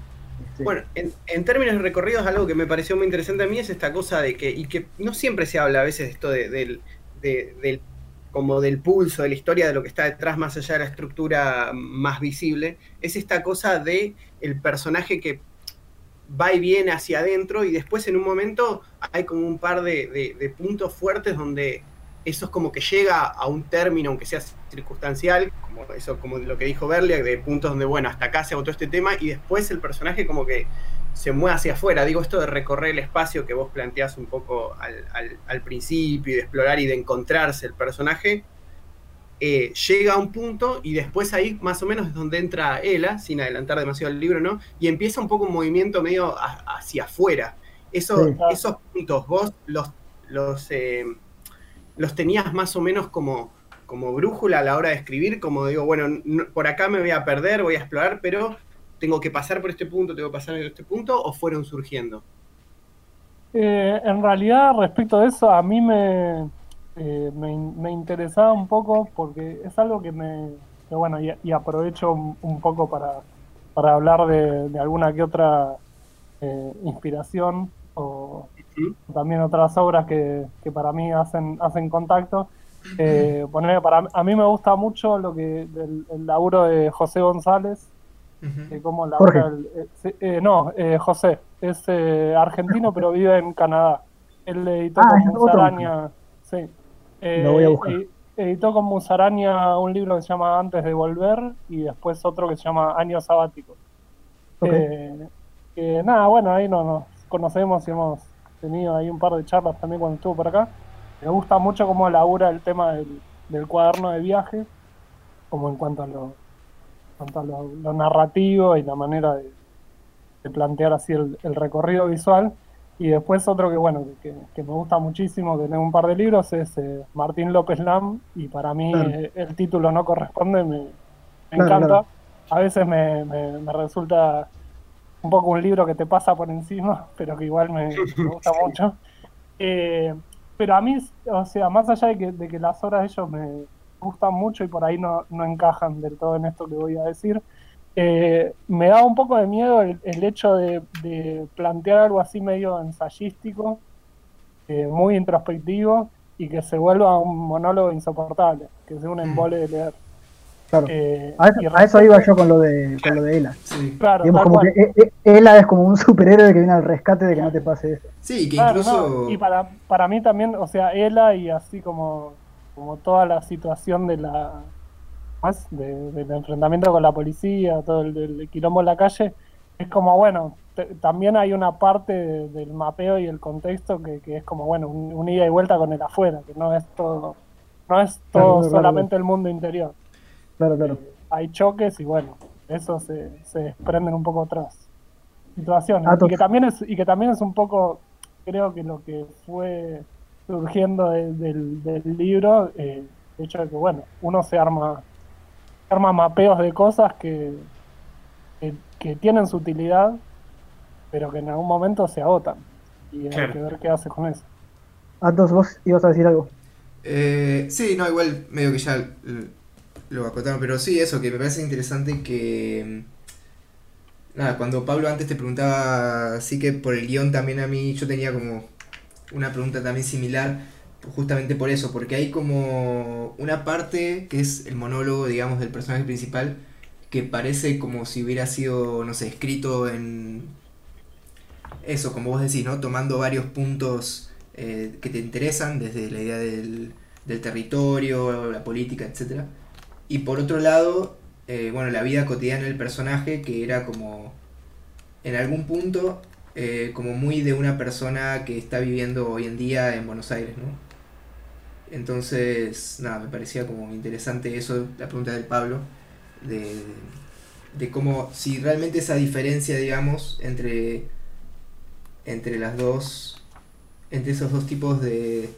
A: Bueno, en, términos de recorridos, algo que me pareció muy interesante a mí es esta cosa de que, y que no siempre se habla a veces esto de- del, de- del- como del pulso, de la historia, de lo que está detrás, más allá de la estructura más visible, es esta cosa de el personaje que va y viene hacia adentro y después en un momento hay como un par de, de- de puntos fuertes donde eso es como que llega a un término, aunque sea circunstancial, como eso, como lo que dijo Berlia, de puntos donde, bueno, hasta acá se agotó este tema, y después el personaje como que se mueve hacia afuera. Digo, esto de recorrer el espacio que vos planteás un poco al, al- al principio y de explorar y de encontrarse el personaje, eh, llega a un punto y después ahí más o menos es donde entra Ela, sin adelantar demasiado el libro, ¿no? Y empieza un poco un movimiento medio a- hacia afuera. Eso,
C: Sí.
A: Esos puntos, vos los, los, eh, los tenías más o menos como, como brújula a la hora de escribir, como digo, bueno, no- por acá me voy a perder, voy a explorar, pero tengo que pasar por este punto, tengo que pasar por este punto, o fueron surgiendo.
D: Eh, en realidad, respecto de eso, a mí me, eh, me, in- me interesaba un poco porque es algo que me, que bueno, y, y aprovecho un, poco para, para hablar de, de alguna que otra eh, inspiración o
A: Ujú.
D: también otras obras que, que para mí hacen, hacen contacto. Eh, ponele, para, a mí me gusta mucho lo que el, el laburo de José González, cómo
C: Jorge.
D: labura el- eh, eh, no, eh, José, es eh, argentino pero vive en Canadá. Él editó
C: Ah,
D: con. Musaraña, sí. Eh,
C: Lo voy a buscar.
D: ed- editó con Musaraña un libro que se llama Antes de Volver y después otro que se llama Año Sabático.
C: Ok.
D: Eh, que nada, bueno, ahí no nos conocemos y hemos tenido ahí un par de charlas también cuando estuvo por acá. Me gusta mucho cómo labura el tema del, del cuaderno de viaje, como en cuanto a lo, cuanto a lo, lo narrativo y la manera de, de plantear así el, el recorrido visual. Y después otro que, bueno, que, que me gusta muchísimo, que tengo un par de libros, es eh, Martín López Lam, y para mí
C: Claro.
D: eh, el título no corresponde, me, me
C: Claro,
D: encanta.
C: claro.
D: A veces me, me- me resulta un poco un libro que te pasa por encima, <laughs> pero que igual me, me gusta mucho. Eh, pero a mí, o sea, más allá de que, de que las obras de ellos me gustan mucho y por ahí no, no encajan del todo en esto que voy a decir, eh, me da un poco de miedo el, el hecho de, de plantear algo así medio ensayístico, eh, muy introspectivo y que se vuelva un monólogo insoportable, que sea un embole de leer.
C: Claro.
D: Eh,
C: A eso, a eso iba yo con lo de, con lo de Ela.
B: Sí.
D: Claro,
C: Digamos, como
D: cual.
C: que e- e- Ela es como un superhéroe que viene al rescate de que no te pase eso.
B: Sí, que
D: Claro,
B: incluso.
D: no, Y para, para mí también, o sea, Ela y así como, como toda la situación de la más de- del enfrentamiento con la policía, todo el, el quilombo en la calle, es como, bueno, te- también hay una parte de- del mapeo y el contexto que, que es como, bueno, un, un ida y vuelta con el afuera, que no es todo, no es todo
C: claro,
D: solamente el mundo interior.
C: Claro, claro.
D: Hay choques y bueno, eso se, se desprenden un poco otras situaciones.
C: Ah,
D: y, que también es, y que también es un poco, creo que lo que fue surgiendo de- del, del libro, eh, el hecho de que, bueno, uno se arma, se arma mapeos de cosas que, que, que tienen su utilidad, pero que en algún momento se agotan. Y hay
A: Claro.
D: que ver qué hace con eso.
C: Atos, vos ibas a decir algo.
B: Eh, sí, no, igual medio que ya lo acotaron, pero sí, eso, que me parece interesante que... Nada, cuando Pablo antes te preguntaba, sí que por el guion también a mí, yo tenía como una pregunta también similar, justamente por eso, porque hay como una parte que es el monólogo, digamos, del personaje principal, que parece como si hubiera sido, no sé, escrito en... Eso, como vos decís, ¿no? Tomando varios puntos eh, que te interesan, desde la idea del, del territorio, la política, etc. Y por otro lado, eh, bueno, la vida cotidiana del personaje, que era como, en algún punto, eh, como muy de una persona que está viviendo hoy en día en Buenos Aires, ¿no? Entonces, nada, me parecía como interesante eso, la pregunta del Pablo, de, de cómo, si realmente esa diferencia, digamos, entre, entre las dos, entre esos dos tipos de,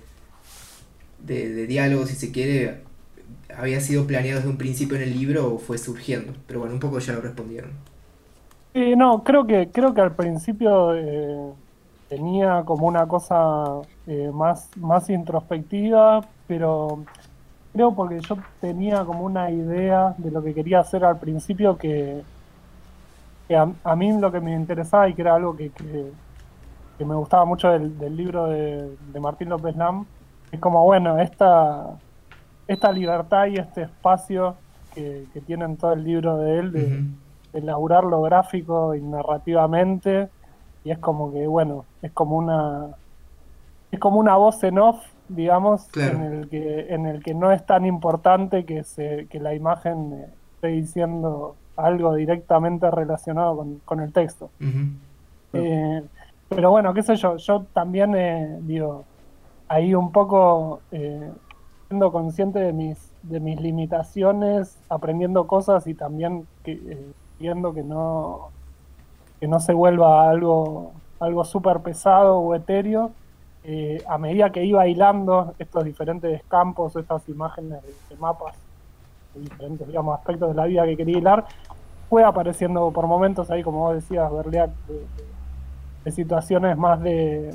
B: de, de diálogos, si se quiere, había sido planeado desde un principio en el libro o fue surgiendo. Pero bueno, un poco ya lo respondieron.
D: Sí, no, creo que, creo que al principio eh, tenía como una cosa eh, más, más introspectiva, pero creo porque yo tenía como una idea de lo que quería hacer al principio que, que a, mí lo que me interesaba y que era algo que, que, me gustaba mucho del, libro de, Martín López Lam, es como, bueno, esta, esta libertad y este espacio que, que tiene todo el libro de él, de, elaborar lo gráfico y narrativamente, y es como que, bueno, es como una es como una voz en off, digamos, en, el que, en el que no es tan importante que, se, que la imagen esté diciendo algo directamente relacionado con, el texto. Eh, pero bueno, qué sé yo, yo también, eh, digo, ahí un poco eh, siendo consciente de mis, de mis limitaciones, aprendiendo cosas y también viendo que no, que no se vuelva algo, algo súper pesado o etéreo. a medida que iba hilando estos diferentes campos, estas imágenes de mapas diferentes digamos, aspectos de la vida que quería hilar, fue apareciendo por momentos ahí, como vos decías, Berleac, de, situaciones más de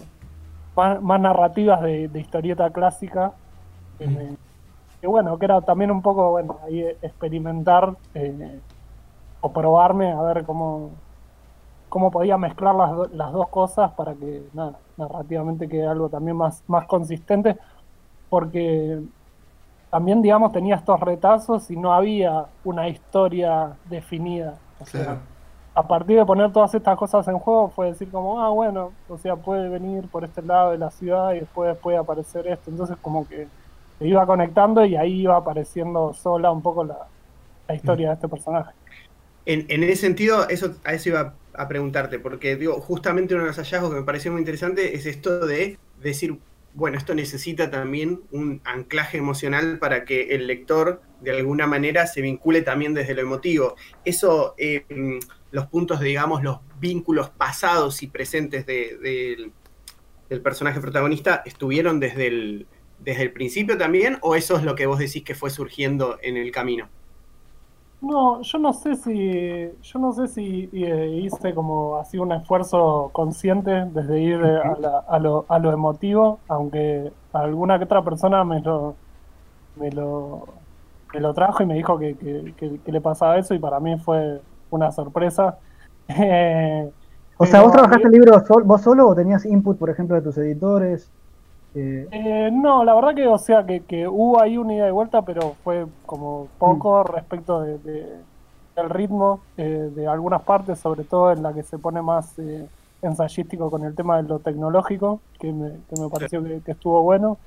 D: más, narrativas de, historieta clásica. Que, bueno, que era también un poco, bueno, ahí experimentar eh, o probarme a ver cómo, cómo podía mezclar las, las dos cosas para que nada, narrativamente quede algo también más, más consistente. Porque también, digamos, tenía estos retazos y no había una historia definida. O sea, a partir de poner todas estas cosas en juego fue decir como, ah, bueno, o sea, puede venir por este lado de la ciudad y después puede aparecer esto. Entonces como que se iba conectando y ahí iba apareciendo sola un poco la, historia de este personaje.
A: En, en, ese sentido, eso, a eso iba a preguntarte, porque digo, justamente uno de los hallazgos que me pareció muy interesante es esto de decir, bueno, esto necesita también un anclaje emocional para que el lector de alguna manera se vincule también desde lo emotivo. Eso, eh, los puntos, digamos, los vínculos pasados y presentes del personaje protagonista, ¿estuvieron desde el, desde el principio también o eso es lo que vos decís que fue surgiendo en el camino?
D: No, yo no sé si, yo no sé si eh, hice como así un esfuerzo consciente desde ir eh, a, lo, a lo emotivo, aunque alguna que otra persona me lo, me lo, me lo trajo y me dijo que, que, le pasaba eso y para mí fue una sorpresa. <laughs>
C: o sea, ¿vos trabajaste el libro vos solo o tenías input, por ejemplo, de tus editores?
D: Eh, no, la verdad que, o sea, que, que, hubo ahí una ida y vuelta, pero fue como poco mm. respecto de, del ritmo eh, de algunas partes, sobre todo en la que se pone más eh, ensayístico con el tema de lo tecnológico, que me, que me pareció que, estuvo bueno.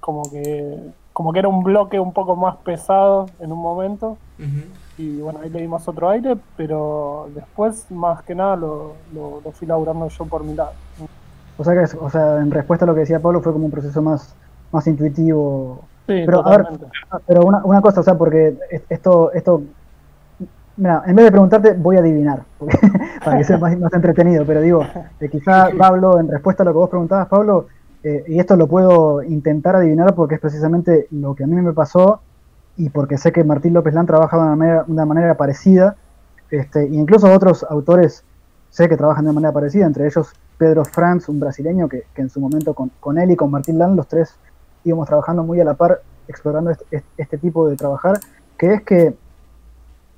D: como que como que era un bloque un poco más pesado en un momento. Y bueno, ahí le dimos otro aire, pero después, más que nada, lo, lo, lo fui laburando yo por mi lado.
C: O sea, que, o sea, en respuesta a lo que decía Pablo, fue como un proceso más, más intuitivo.
D: Sí, pero, a ver,
C: pero una, una cosa, o sea, porque esto, esto Mira, en vez de preguntarte, voy a adivinar, <laughs> para que sea más, más, entretenido, pero digo, que quizá <laughs> Pablo, en respuesta a lo que vos preguntabas, Pablo, eh, y esto lo puedo intentar adivinar porque es precisamente lo que a mí me pasó y porque sé que Martín López Lán trabaja de una manera, una manera parecida, este, e incluso otros autores sé que trabajan de manera parecida, entre ellos Pedro Franz, un brasileño que, en su momento con, él y con Martín Land, los tres íbamos trabajando muy a la par, explorando este, este, tipo de trabajar, que es que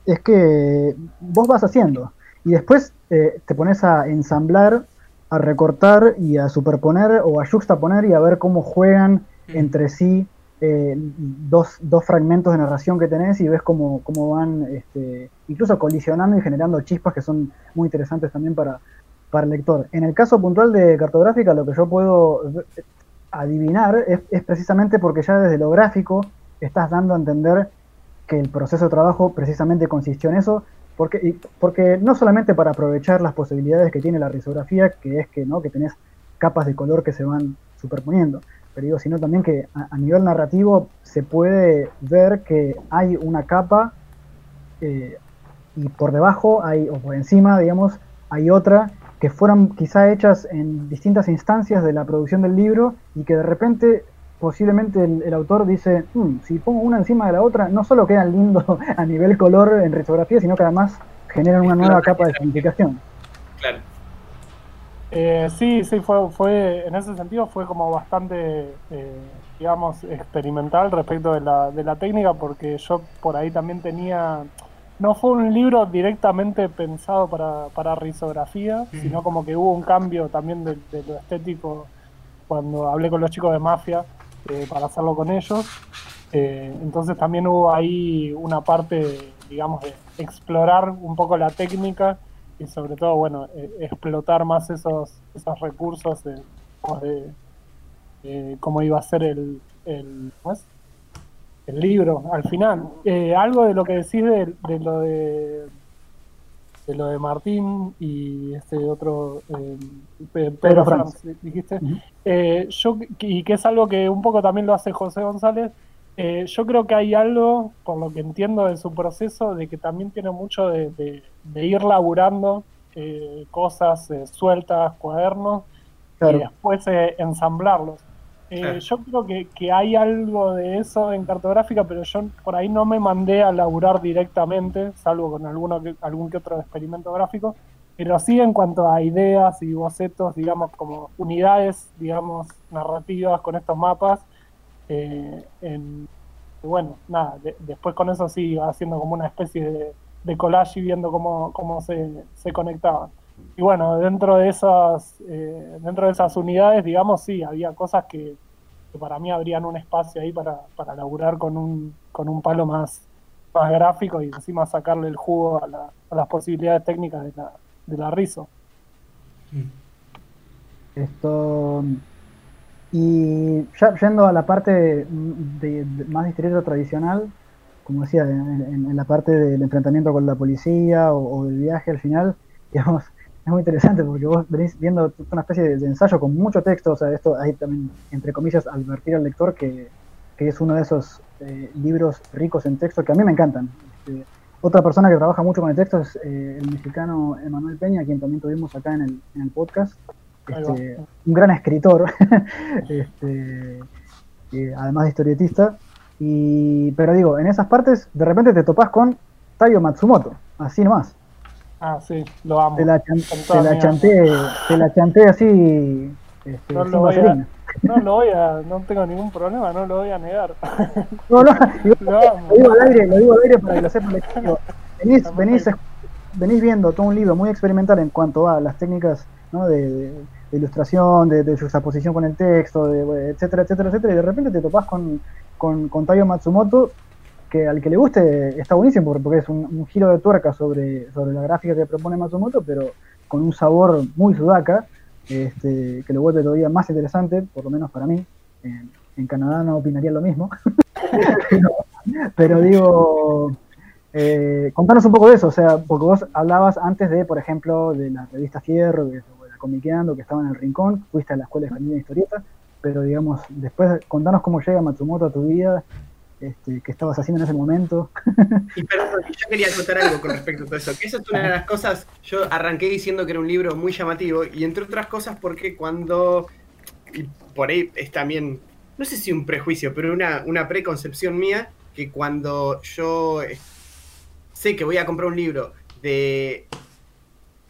C: es que vos vas haciendo y después eh, te pones a ensamblar, a recortar y a superponer o a juxtaponer y a ver cómo juegan mm. entre sí eh, dos, dos, fragmentos de narración que tenés y ves cómo, cómo van este, incluso colisionando y generando chispas que son muy interesantes también para, para el lector. En el caso puntual de cartográfica, lo que yo puedo adivinar es, precisamente porque ya desde lo gráfico estás dando a entender que el proceso de trabajo precisamente consistió en eso, porque, porque no solamente para aprovechar las posibilidades que tiene la risografía, que es que, ¿no? que tenés capas de color que se van superponiendo, pero digo, sino también que a, nivel narrativo se puede ver que hay una capa eh, y por debajo hay, o por encima, digamos, hay otra que fueran quizá hechas en distintas instancias de la producción del libro y que de repente posiblemente el, autor dice, hmm, si pongo una encima de la otra, no solo quedan lindos <laughs> a nivel color en risografía, sino que además generan una nueva capa de significación.
A: Claro.
D: Eh, sí, sí, fue, fue, en ese sentido fue como bastante, eh, digamos, experimental respecto de la, de la técnica, porque yo por ahí también tenía no fue un libro directamente pensado para, para risografía, sino como que hubo un cambio también de, lo estético cuando hablé con los chicos de Mafia eh, para hacerlo con ellos. Eh, entonces también hubo ahí una parte, digamos, de explorar un poco la técnica y sobre todo, bueno, eh, explotar más esos, esos recursos de, de, cómo iba a ser el, el, el libro al final. Eh, algo de lo que decís de, lo de de lo de Martín y este otro eh, Pedro Franz, dijiste. Eh, yo y que es algo que un poco también lo hace José González yo creo que hay algo por lo que entiendo de su proceso de que también tiene mucho de, ir laburando cosas sueltas cuadernos y después ensamblarlos eh, yo creo que, que, hay algo de eso en cartográfica, pero yo por ahí no me mandé a laburar directamente, salvo con alguno algún que otro experimento gráfico, pero sí en cuanto a ideas y bocetos, digamos, como unidades, digamos, narrativas con estos mapas. Eh, bueno, nada, después con eso sí iba haciendo como una especie de, collage y viendo cómo, cómo se, se conectaban y bueno, dentro de esas, eh, dentro de esas unidades, digamos, sí, había cosas que, para mí habrían un espacio ahí para, para laburar con un, con un palo más, más gráfico y encima sacarle el jugo a, las posibilidades técnicas de la, de la RISO.
C: Esto. Y ya yendo a la parte de, más de historieta tradicional, como decía, en, la parte del enfrentamiento con la policía o, o del viaje al final, <laughs> digamos, es muy interesante porque vos venís viendo una especie de, ensayo con mucho texto, o sea, esto hay también, entre comillas, advertir al lector que, es uno de esos eh, libros ricos en texto que a mí me encantan. Este, otra persona que trabaja mucho con el texto es eh, el mexicano Emanuel Peña, quien también tuvimos acá en el, en el podcast. Este, un gran escritor, <laughs> este, además de historietista. Y, pero digo, en esas partes de repente te topás con Tayo Matsumoto, así nomás.
D: Ah, sí, lo amo.
C: Te la, chanté, te la chanté así. Este,
D: no, lo voy a, no lo voy a, no tengo ningún problema, no lo voy a negar. <laughs>
C: No, no, lo, digo al aire, lo digo al aire para que lo sepan. Venís, venís, venís viendo todo un libro muy experimental en cuanto a las técnicas ¿no? de, de, ilustración, de, de juxtaposición con el texto, de, etcétera, etcétera, etcétera, y de repente te topás con, con, con Tayo Matsumoto que al que le guste está buenísimo porque es un, giro de tuerca sobre, sobre la gráfica que propone Matsumoto, pero con un sabor muy sudaka, este, que lo vuelve todavía más interesante, por lo menos para mí. En, Canadá no opinaría lo mismo. <laughs> pero, digo, eh, contanos un poco de eso, o sea, porque vos hablabas antes de, por ejemplo, de la revista Fierro, de, Comiqueando, que estaba en el Rincón, fuiste a la escuela de Familia Historieta, pero digamos, después contanos cómo llega Matsumoto a tu vida este, que estabas haciendo en ese momento. <laughs>
A: Y perdón, yo quería contar algo con respecto a todo eso, que eso es una de las cosas, yo arranqué diciendo que era un libro muy llamativo, y entre otras cosas porque cuando, y por ahí es también, no sé si un prejuicio, pero una, una preconcepción mía, que cuando yo sé que voy a comprar un libro de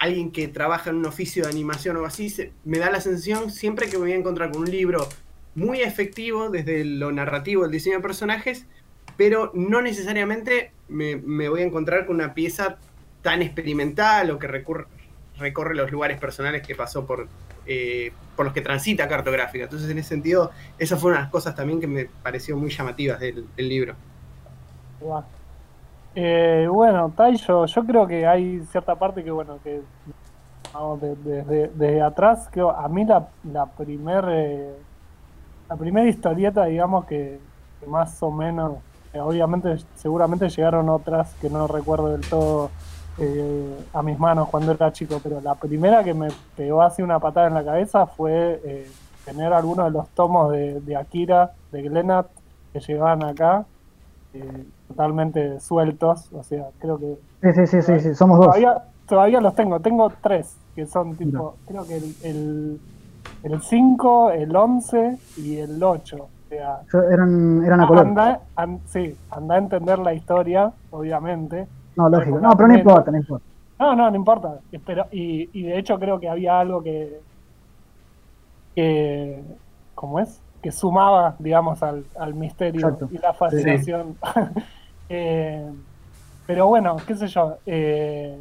A: alguien que trabaja en un oficio de animación o así, me da la sensación siempre que me voy a encontrar con un libro muy efectivo desde lo narrativo, el diseño de personajes, pero no necesariamente me, voy a encontrar con una pieza tan experimental o que recorre los lugares personales que pasó por, eh, por los que transita cartográfica. Entonces, en ese sentido, esa fue una de las cosas también que me pareció muy llamativas del, libro.
D: Eh, bueno, Taiyo, yo creo que hay cierta parte que, bueno, que vamos, desde atrás, creo, a mí la, la primer eh, la primera historieta, digamos, que, más o menos, eh, obviamente, seguramente llegaron otras que no recuerdo del todo eh, a mis manos cuando era chico, pero la primera que me pegó así una patada en la cabeza fue eh, tener algunos de los tomos de, Akira, de Glenat, que llegaban acá, totalmente sueltos, o sea, creo que...
C: Sí, sí, sí, sí, somos dos.
D: Todavía los tengo, tengo tres, que son tipo, creo que el el 5, el 11 y el 8. O sea,
C: eran, eran a color.
D: Anda, sí, anda a entender la historia, obviamente.
C: No, lógico. No, pero no importa, no importa.
D: No, no, no importa. Pero, y, y de hecho creo que había algo que, que ¿cómo es? Que sumaba, digamos, al, al misterio y la fascinación. <laughs> eh, pero bueno, qué sé yo. Eh,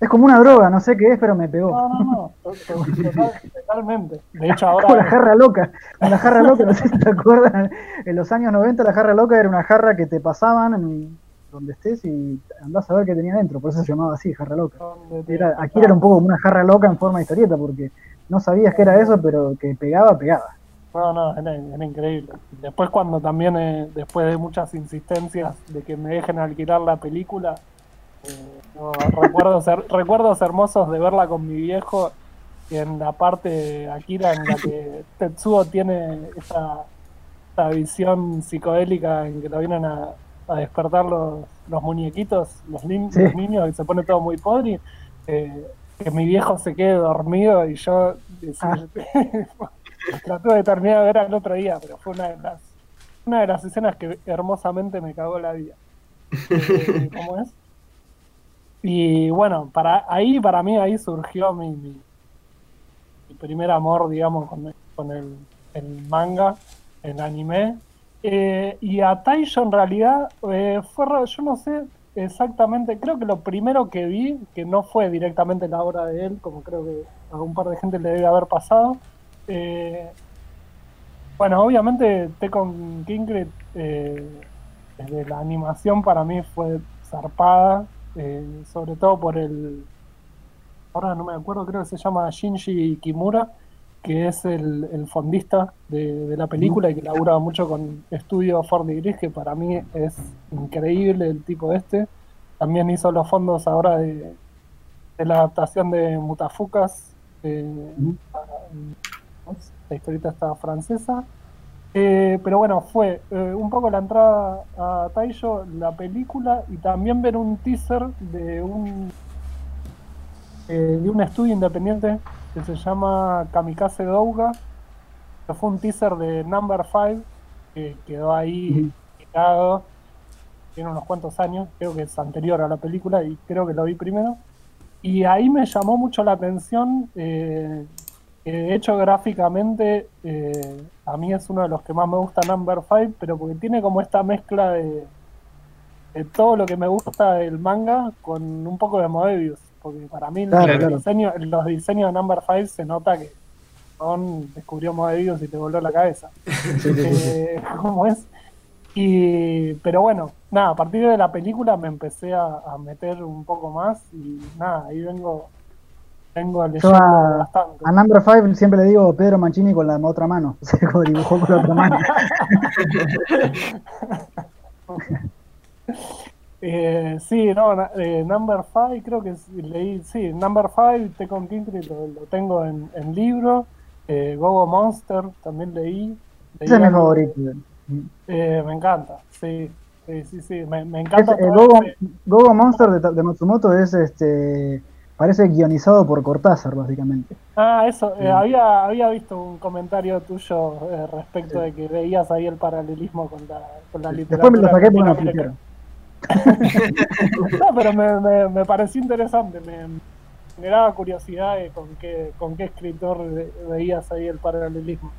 C: es como una droga, no sé qué es, pero me pegó.
D: No, no, no, <laughs> totalmente. De hecho, ahora.
C: Como la jarra loca. La jarra loca, no sé si te acuerdas. En los años 90, la jarra loca era una jarra que te pasaban en donde estés y andás a ver qué tenía dentro. Por eso se llamaba así, jarra loca. Era, aquí era un poco como una jarra loca en forma de historieta, porque no sabías qué era eso, pero que pegaba, pegaba.
D: No, no, era, increíble. Después, cuando también, eh, después de muchas insistencias de que me dejen alquilar la película recuerdos, recuerdos hermosos de verla con mi viejo en la parte Akira en la que <laughs> Tetsuo tiene esa, visión psicodélica en que lo vienen a, despertar los, los muñequitos, los, niños, y se pone todo muy podri. Eh, que mi viejo se quede dormido y yo ah. <laughs> traté de terminar de ver el otro día, pero fue una de las, una de las escenas que hermosamente me cagó la vida. Eh, <laughs> ¿Cómo es? Y bueno, para ahí para mí ahí surgió mi, mi, primer amor, digamos, con, con el, manga, el anime. Eh, y a Taisho en realidad eh, fue, yo no sé exactamente, creo que lo primero que vi, que no fue directamente la obra de él, como creo que a un par de gente le debe haber pasado. Eh, bueno, obviamente Tekon Kingred, desde la animación para mí fue zarpada, eh, sobre todo por el, ahora no me acuerdo, creo que se llama Shinji Kimura, que es el, fondista de, la película y que labura mucho con Estudio Ford Gris, que para mí es increíble el tipo este. También hizo los fondos ahora de, la adaptación de Mutafucas, eh, la historieta está francesa. Eh, pero bueno, fue eh, un poco la entrada a Taisho, la película y también ver un teaser de un eh, de un estudio independiente que se llama Kamikaze Douga, que fue un teaser de Number 5 que quedó ahí quedado tiene unos cuantos años, creo que es anterior a la película y creo que lo vi primero. Y ahí me llamó mucho la atención de hecho, gráficamente, eh, a mí es uno de los que más me gusta Number 5, pero porque tiene como esta mezcla de, todo lo que me gusta del manga con un poco de Moebius. Porque para mí los, Diseños, los diseños de Number 5 se nota que son descubrió Moebius y te voló la cabeza. <laughs> eh, ¿Cómo es? Y, pero bueno, nada, a partir de la película me empecé a, a meter un poco más y nada, ahí vengo tengo leyendo a, bastante. A
C: Number 5 siempre le digo Pedro Mancini con la otra mano. <laughs> Se dibujó con la otra mano. <laughs>
D: eh, sí, no, eh, Number 5 creo que leí, sí, Number 5, Tecon Kinkry lo, lo, tengo en, en libro. Eh, Gogo Monster también leí.
C: Ese es mi favorito.
D: Eh, me encanta, sí. Sí, sí, sí, me, me encanta.
C: Es, Gogo, Gogo, Monster de, de Matsumoto es este Parece guionizado por Cortázar, básicamente.
D: Ah, eso, eh, había, había visto un comentario tuyo eh, respecto de que veías ahí el paralelismo con la, con la literatura.
C: Después me lo saqué por una <laughs>
D: No, pero me, me, pareció interesante, me, me daba curiosidad de con qué, con qué escritor veías ahí el paralelismo.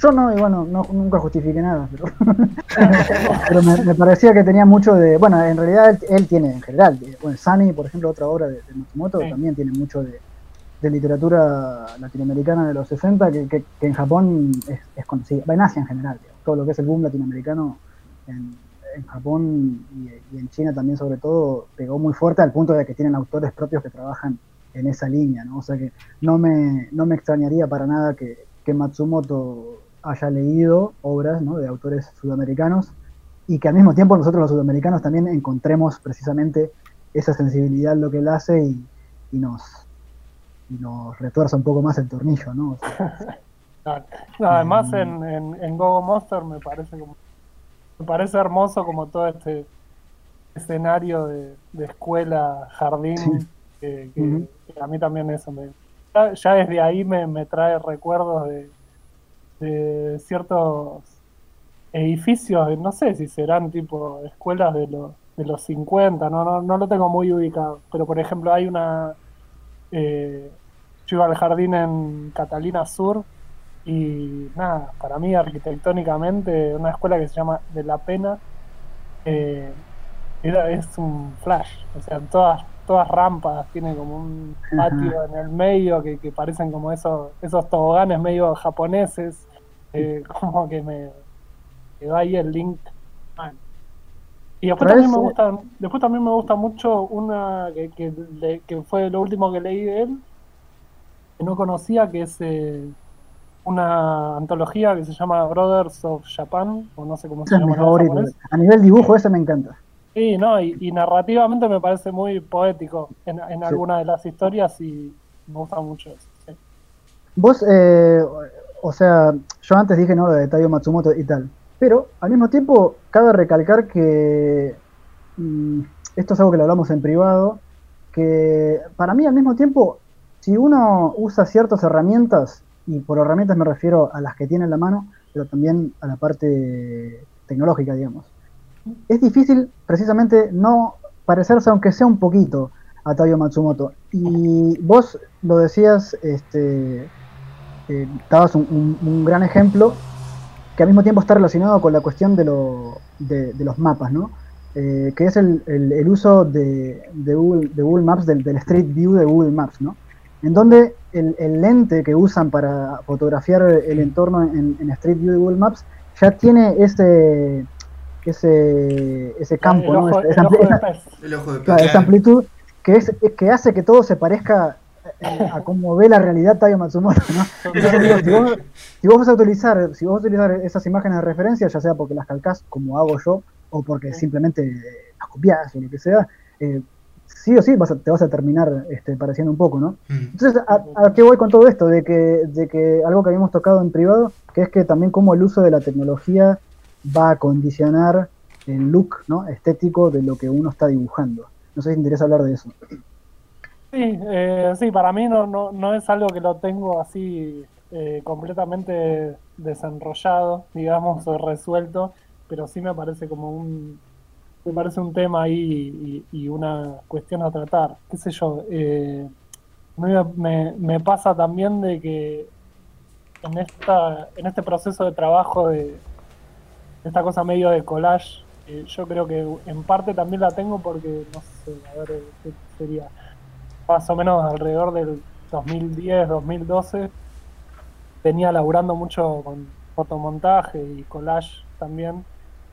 C: Yo no, y bueno, no, nunca justifiqué nada, pero, <laughs> pero me, parecía que tenía mucho de. Bueno, en realidad él, tiene en general. Bueno, Sunny, por ejemplo, otra obra de, Matsumoto, también tiene mucho de, literatura latinoamericana de los 60 que, en Japón es, conocida. En Asia en general, todo lo que es el boom latinoamericano en, Japón y, en China también, sobre todo, pegó muy fuerte al punto de que tienen autores propios que trabajan en esa línea, ¿no? O sea que no me, no me extrañaría para nada que que Matsumoto haya leído obras de autores sudamericanos y que al mismo tiempo nosotros los sudamericanos también encontremos precisamente esa sensibilidad en lo que él hace y, nos, nos retuerza un poco más el tornillo, ¿no? <laughs>
D: además en, en, Gogo Monster me parece como, me parece hermoso como todo este escenario de, escuela, jardín, que, a mí también eso me, ya, desde ahí me, trae recuerdos de, ciertos edificios, no sé si serán tipo escuelas de los, de los 50, no, no, lo tengo muy ubicado, pero por ejemplo hay una, eh, yo iba al jardín en Catalina Sur y nada, para mí arquitectónicamente una escuela que se llama De la Pena, eh, era, es un flash, o sea, todas todas rampas, tiene como un patio en el medio que, que parecen como esos, esos toboganes medio japoneses, eh, <laughs> como que me, da ahí el link. Y después también, me gusta, después también me gusta mucho una que, que, que, fue lo último que leí de él, que no conocía, que es eh, una antología que se llama Brothers of Japan, o no sé cómo se llama.
C: A nivel dibujo, ese me encanta.
D: Sí, no, y, narrativamente me parece muy poético en, en alguna de las historias y me gusta mucho eso.
C: Vos, eh, o sea, yo antes dije no lo de Taiyo Matsumoto y tal, pero al mismo tiempo cabe recalcar que mm, esto es algo que lo hablamos en privado, que para mí al mismo tiempo, si uno usa ciertas herramientas, y por herramientas me refiero a las que tiene en la mano, pero también a la parte tecnológica, digamos es difícil precisamente no parecerse, aunque sea un poquito, a Taiyo Matsumoto. Y vos lo decías, este, eh, un, gran ejemplo que al mismo tiempo está relacionado con la cuestión de, los mapas, ¿no? Eh, que es el, uso de, Google, Maps, del, Street View de Google Maps, ¿no? En donde el, lente que usan para fotografiar el entorno en, en Street View de Google Maps ya tiene ese, ese, ese campo, ¿no? esa, amplitud que, es, que hace que todo se parezca eh, a cómo ve la realidad Tayo Matsumoto, ¿no? <laughs> si, vos, vas a utilizar, si vos vas a utilizar esas imágenes de referencia, ya sea porque las calcás como hago yo, o porque simplemente las copias o lo que sea, eh, sí o sí vas te vas a terminar este, pareciendo un poco, ¿no? Mm. Entonces, ¿a, qué voy con todo esto? De que, de que algo que habíamos tocado en privado, que es que también como el uso de la tecnología va a condicionar el look ¿no? estético de lo que uno está dibujando. No sé si te interesa hablar de eso.
D: Sí, eh, sí, para mí no, no, no es algo que lo tengo así eh, completamente desenrollado, digamos, resuelto, pero sí me parece como un, me parece un tema ahí y, una cuestión a tratar. ¿Qué sé yo? Eh, me, me, pasa también de que en, esta, en este proceso de trabajo de, esta cosa medio de collage, eh, yo creo que en parte también la tengo porque, no sé, a ver, ¿qué sería? Más o menos alrededor del 2010, 2012, venía laburando mucho con fotomontaje y collage también.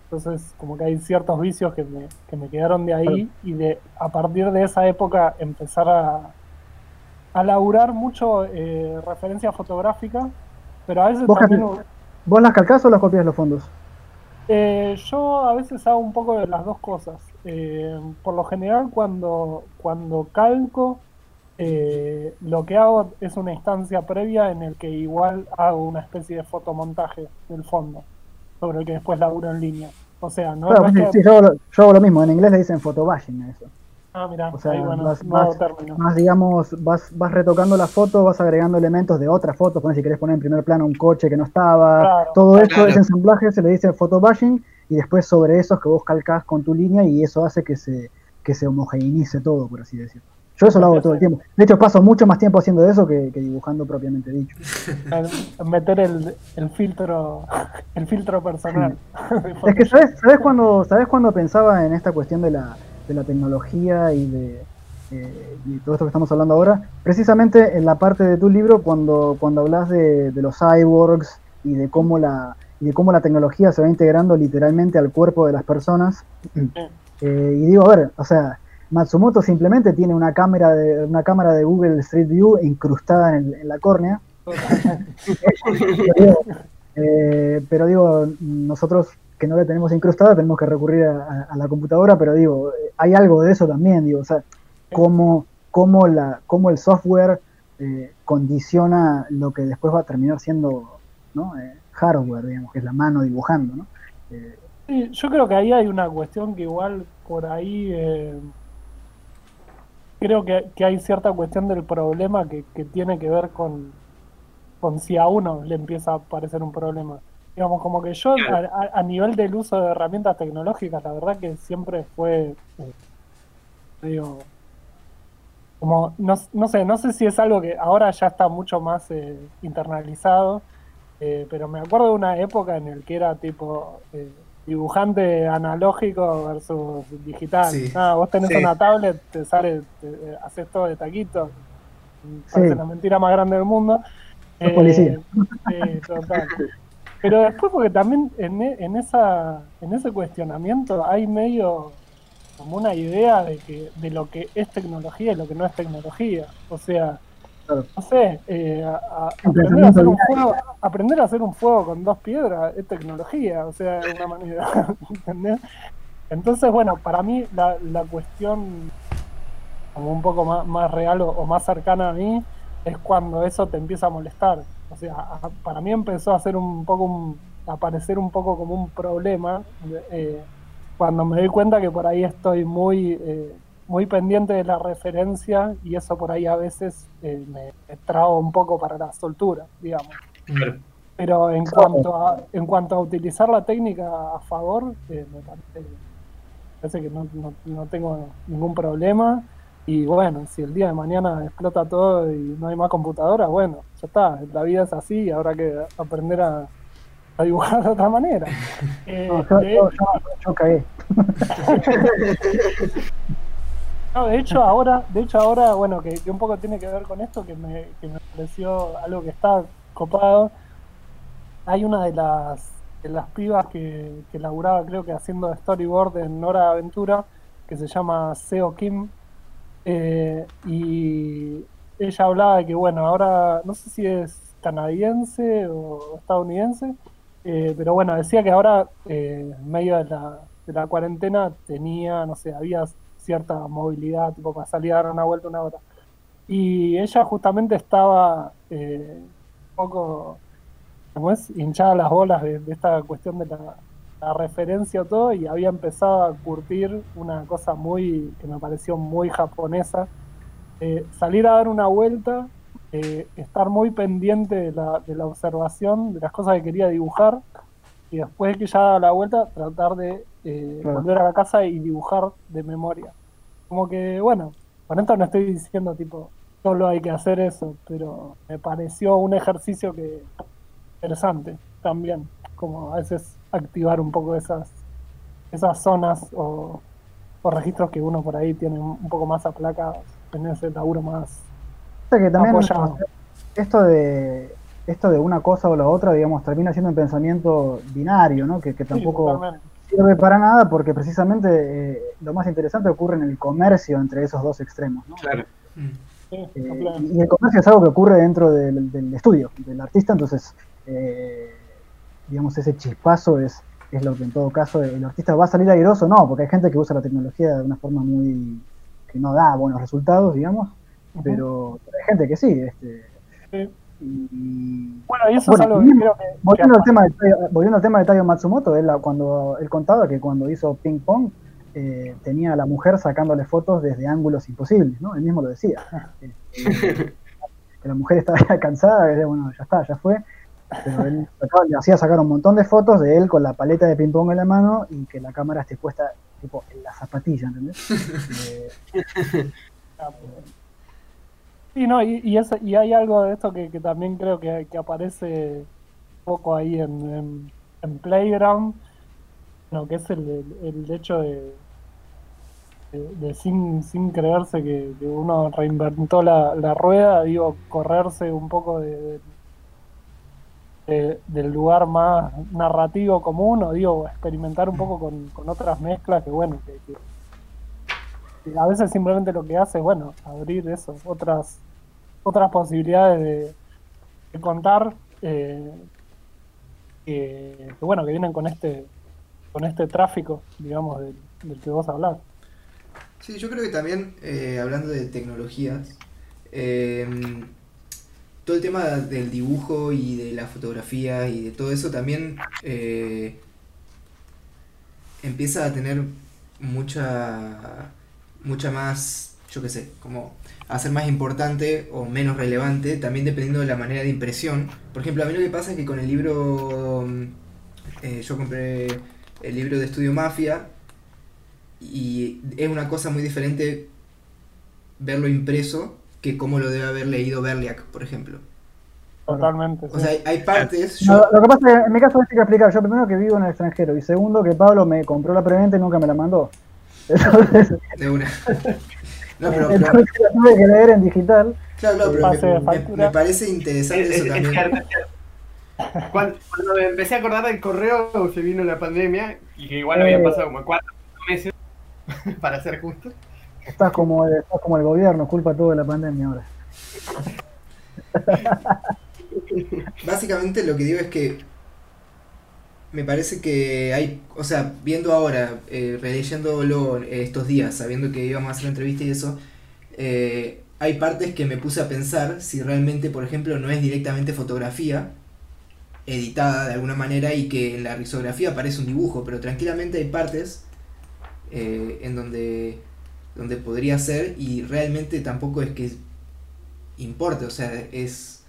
D: Entonces, como que hay ciertos vicios que me, que me quedaron de ahí y de a partir de esa época empezar a, a laburar mucho eh, referencia fotográfica, pero a veces también...
C: ¿Vos las calcás o las copias de los fondos?
D: Eh, yo a veces hago un poco de las dos cosas. Eh, por lo general, cuando, cuando calco, eh, lo que hago es una instancia previa en el que igual hago una especie de fotomontaje del fondo, sobre el que después laburo en línea. O sea, no,
C: es que... yo, hago lo, mismo, en inglés le dicen photobashing a eso.
D: Ah, mira,
C: o sea, más, digamos, vas, vas retocando la foto, vas agregando elementos de otra foto, si querés poner en primer plano un coche que no estaba, todo esto, ese ensamblaje se le dice photobashing y después sobre eso es que vos calcas con tu línea y eso hace que se, que se homogeneice todo, por así decirlo. Yo eso lo hago todo el tiempo. De hecho, paso mucho más tiempo haciendo eso que, dibujando propiamente dicho.
D: Meter el, el, filtro el filtro personal. <laughs>
C: es que, ¿sabes, sabes, cuando, ¿sabes cuando pensaba en esta cuestión de la, de la tecnología y de eh, todo esto que estamos hablando ahora, precisamente en la parte de tu libro cuando, cuando hablas de, los cyborgs y de cómo la y de cómo la tecnología se va integrando literalmente al cuerpo de las personas. Eh, y digo, a ver, o sea, Matsumoto simplemente tiene una cámara de, una cámara de Google Street View incrustada en, la córnea. <laughs> <laughs> Eh, pero digo, nosotros que no la tenemos incrustada, tenemos que recurrir a, la computadora, pero digo, hay algo de eso también, digo, o sea, cómo, cómo, la, cómo el software eh, condiciona lo que después va a terminar siendo ¿no? Eh, hardware, digamos, que es la mano dibujando, ¿no?
D: Eh, yo creo que ahí hay una cuestión que igual por ahí creo que, hay cierta cuestión del problema que, que tiene que ver con, con si a uno le empieza a parecer un problema. Digamos, como que yo a, nivel del uso de herramientas tecnológicas, la verdad que siempre fue, digo, como, no, no sé, no sé si es algo que ahora ya está mucho más eh, internalizado, eh, pero me acuerdo de una época en el que era tipo, eh, dibujante analógico versus digital.
B: Sí.
D: Ah, vos tenés
A: Sí.
D: una tablet, te sale, te- haces todo de taquito. Parece
C: Sí.
D: la mentira más grande del mundo.
C: Sos policía.
D: sí, total. Pero después porque también en, e- en esa en ese cuestionamiento hay medio como una idea de que de lo que es tecnología y lo que no es tecnología. O sea,
C: Claro.
D: no sé, eh, a- a-
C: Un
D: aprender, a hacer un fuego, aprender a hacer un fuego con dos piedras es tecnología, o sea, de una manera, <laughs> ¿entendés? Entonces, bueno, para mí la, la cuestión como un poco más, más real o, o más cercana a mí es cuando eso te empieza a molestar. O sea, a- para mí empezó a ser un poco un, a parecer un poco como un problema eh, cuando me doy cuenta que por ahí estoy muy eh, muy pendiente de la referencia y eso por ahí a veces eh, me, traba un poco para la soltura, digamos.
A: Claro.
D: Pero en cuanto a, en cuanto a utilizar la técnica a favor, eh, me parece, parece que no, no, no tengo ningún problema. Y bueno, si el día de mañana explota todo y no hay más computadora, bueno, ya está, la vida es así y habrá que aprender a, a dibujar de otra manera. <laughs> Eh,
C: No, yo,
D: de-
C: yo- yo- yo cagué. <laughs>
D: No, de hecho ahora, de hecho ahora, bueno, que, que un poco tiene que ver con esto, que me, que me pareció algo que está copado. Hay una de las de las pibas que, que laburaba, creo que haciendo storyboard en Hora de Aventura, que se llama Seo Kim. Eh, y ella hablaba de que, bueno, ahora no sé si es canadiense o estadounidense, eh, pero bueno, decía que ahora, eh, en medio de la, de la cuarentena, tenía, no sé, había cierta movilidad, tipo para salir a dar una vuelta una hora. Y ella justamente estaba eh, un poco, como es, hinchada las bolas de, de esta cuestión de la, la referencia todo, y había empezado a curtir una cosa muy, que me pareció muy japonesa, eh, salir a dar una vuelta, eh, estar muy pendiente de la, de la observación, de las cosas que quería dibujar, y después que ya daba la vuelta, tratar de eh,
C: Claro.
D: volver a la casa y dibujar de memoria. Como que, bueno, con esto no estoy diciendo tipo, solo hay que hacer eso, pero me pareció un ejercicio que interesante también, como a veces activar un poco esas, esas zonas o, o registros que uno por ahí tiene un poco más aplacados en ese laburo más
C: O sea que también
D: apoyado.
C: esto de esto de una cosa o la otra, digamos, termina siendo un pensamiento binario, ¿no? Que, tampoco sirve para nada porque precisamente eh, lo más interesante ocurre en el comercio entre esos dos extremos, ¿no?
A: Claro.
D: Sí,
C: Eh, y el comercio es algo que ocurre dentro del, del estudio, del artista, entonces, eh, digamos, ese chispazo es, es lo que en todo caso el artista va a salir airoso, no, porque hay gente que usa la tecnología de una forma muy que no da buenos resultados, digamos, pero, pero hay gente que sí. Este,
D: Sí.
C: y,
D: Bueno, y eso
C: Bueno,
D: es algo que
C: mismo,
D: creo que, que
C: volviendo, al tema de, volviendo al tema de Taiyo Matsumoto, él, cuando, él contaba que cuando hizo Ping Pong eh, tenía a la mujer sacándole fotos desde ángulos imposibles, ¿no? Él mismo lo decía. Este, <laughs> que la mujer estaba <laughs> cansada, bueno, ya está, ya fue. Pero le hacía sacar un montón de fotos de él con la paleta de ping pong en la mano y que la cámara esté puesta tipo en la zapatilla, ¿entendés? <laughs>
D: Sí, no, y, y, ese- y hay algo de esto que, que también creo que, que aparece un poco ahí en, en, en Playground, no, que es el, el- hecho de, de, sin, sin creerse que, uno reinventó la, la rueda, digo, correrse un poco de- del lugar más narrativo común, o digo, experimentar un poco con, con otras mezclas que, bueno, que, a veces simplemente lo que hace es, bueno, abrir eso, otras, otras posibilidades de, contar, eh, que, bueno, que vienen con este, con este tráfico, digamos, del, del que vos hablás.
B: Sí, yo creo que también, eh, hablando de tecnologías, eh, todo el tema del dibujo y de la fotografía y de todo eso también eh, empieza a tener mucha, mucha más, yo qué sé, como a ser más importante o menos relevante, también dependiendo de la manera de impresión. Por ejemplo, a mí lo que pasa es que con el libro, eh, yo compré el libro de Estudio Mafia y es una cosa muy diferente verlo impreso que como lo debe haber leído Berliak, por ejemplo.
D: Totalmente.
B: O
D: sí.
B: sea, hay, partes.
C: No, lo que pasa es que en mi caso hay que explicar, yo primero que vivo en el extranjero y segundo que Pablo me compró la preventa y nunca me la mandó. <laughs> Entonces,
B: de una. No, pero,
C: entonces <laughs> la tuve que leer en digital.
B: claro, claro, pero me, me-
D: factura.
B: me parece interesante
A: Es-
B: eso
A: es- es
B: también.
A: es. Cuando, cuando me empecé a acordar del correo, se vino la pandemia y que igual habían
C: Eh.
A: pasado como cuatro meses, <laughs> para ser justo.
C: Estás como, estás como el gobierno, culpa todo de la pandemia ahora.
B: Básicamente lo que digo es que me parece que hay, o sea, viendo ahora, eh, releyéndolo estos días, sabiendo que íbamos a hacer la entrevista y eso, eh, hay partes que me puse a pensar si realmente, por ejemplo, no es directamente fotografía editada de alguna manera y que en la risografía parece un dibujo, pero tranquilamente hay partes eh, en donde, donde podría ser y realmente tampoco es que importe, o sea, es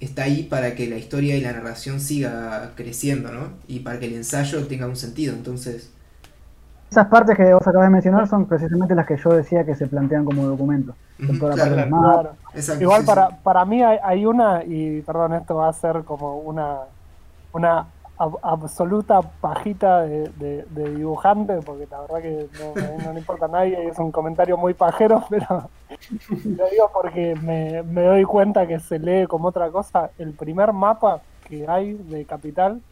B: está ahí para que la historia y la narración siga creciendo, ¿no? Y para que el ensayo tenga un sentido. Entonces,
C: Esas partes que vos acabas de mencionar son precisamente las que yo decía que se plantean como documento.
B: Ujú,
C: Toda la
B: claro,
C: parte del
A: claro.
C: mapa.
D: Claro.
B: exacto,
D: Igual
B: sí,
D: para,
B: sí.
D: para mí hay, hay una, y perdón, esto va a ser como una, una ab- absoluta pajita de, de- de dibujante, porque la verdad que no, no le importa a nadie, y es un comentario muy pajero, <laughs> pero lo digo porque me, me doy cuenta que se lee como otra cosa. El primer mapa que hay de Capital,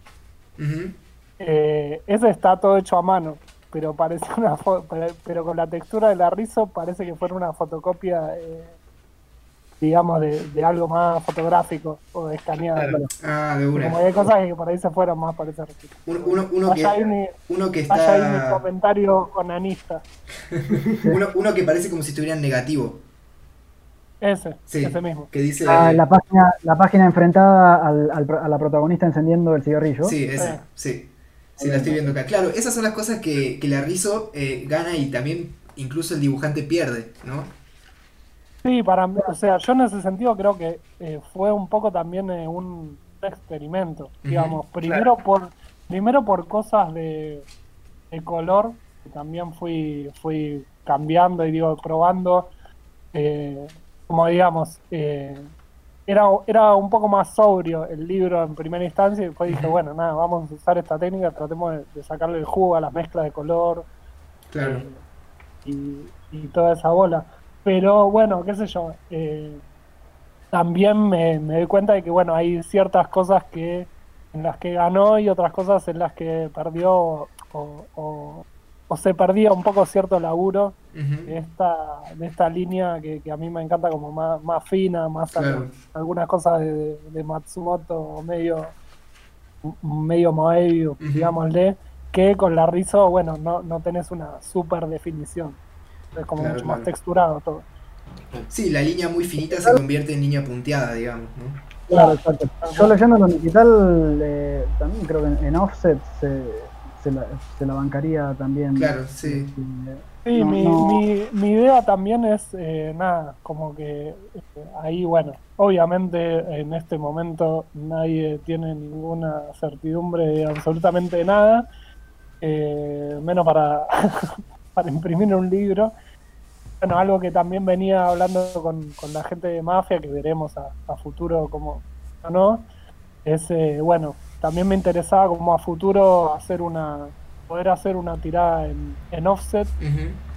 D: eh, ese está todo hecho a mano, pero parece una fo- pero, pero con la textura de la rizo parece que fuera una fotocopia, eh, digamos, de, de algo más fotográfico o de escaneado.
A: Claro.
B: Ah, de
D: Como
B: una.
D: hay cosas que por ahí se fueron más para ese registro.
B: Uno, uno, uno
D: Vaya ahí
B: que,
D: mi,
B: uno que
D: vaya ahí mi
B: está.
D: comentario onanista. <laughs>
B: Uno, uno que parece como si estuviera en negativo.
D: Ese,
B: Sí.
D: ese mismo.
B: Que dice.
C: Ah, la, página, la página enfrentada al, al a la protagonista encendiendo el cigarrillo.
B: Sí, ese, sí. Sí, la estoy viendo acá. Claro, esas son las cosas que, que la Rizo eh, gana y también incluso el dibujante pierde, ¿no?
D: Sí, para mí, o sea, yo en ese sentido creo que eh, fue un poco también eh, un experimento, digamos, primero por primero por cosas de, de color, que también fui fui cambiando y digo probando, eh, como digamos, eh, era, era un poco más sobrio el libro en primera instancia y después dije, bueno, nada, vamos a usar esta técnica, tratemos de, de sacarle el jugo a las mezclas de color,
B: Claro.
D: y, y toda esa bola. Pero bueno, qué sé yo, eh, también me, me doy cuenta de que bueno, hay ciertas cosas que en las que ganó y otras cosas en las que perdió o, o- o se perdía un poco cierto laburo de esta, de esta línea que, que a mí me encanta como más, más fina, más a- algunas cosas de, de Matsumoto medio medio Moebius,
B: Ujú.
D: digámosle, que con la Rizo, bueno, no, no tenés una super definición. Es como
B: Claro,
D: mucho
B: claro.
D: más texturado todo.
B: Sí, la línea muy finita se convierte en línea punteada, digamos, ¿no?
C: Claro, exacto. Yo leyéndolo en digital, eh, también creo que en, en offset se, se, la, se la bancaría también.
B: Claro, sí.
C: Eh,
D: Sí,
C: No,
D: mi,
C: no.
D: Mi, mi idea también es, eh, nada, como que eh, ahí, bueno, obviamente en este momento nadie tiene ninguna certidumbre de absolutamente nada, eh, menos para, <laughs> para imprimir un libro. Bueno, algo que también venía hablando con, con la gente de Mafia, que veremos a, a futuro como no, es, eh, bueno, también me interesaba como a futuro hacer una, poder hacer una tirada en, en offset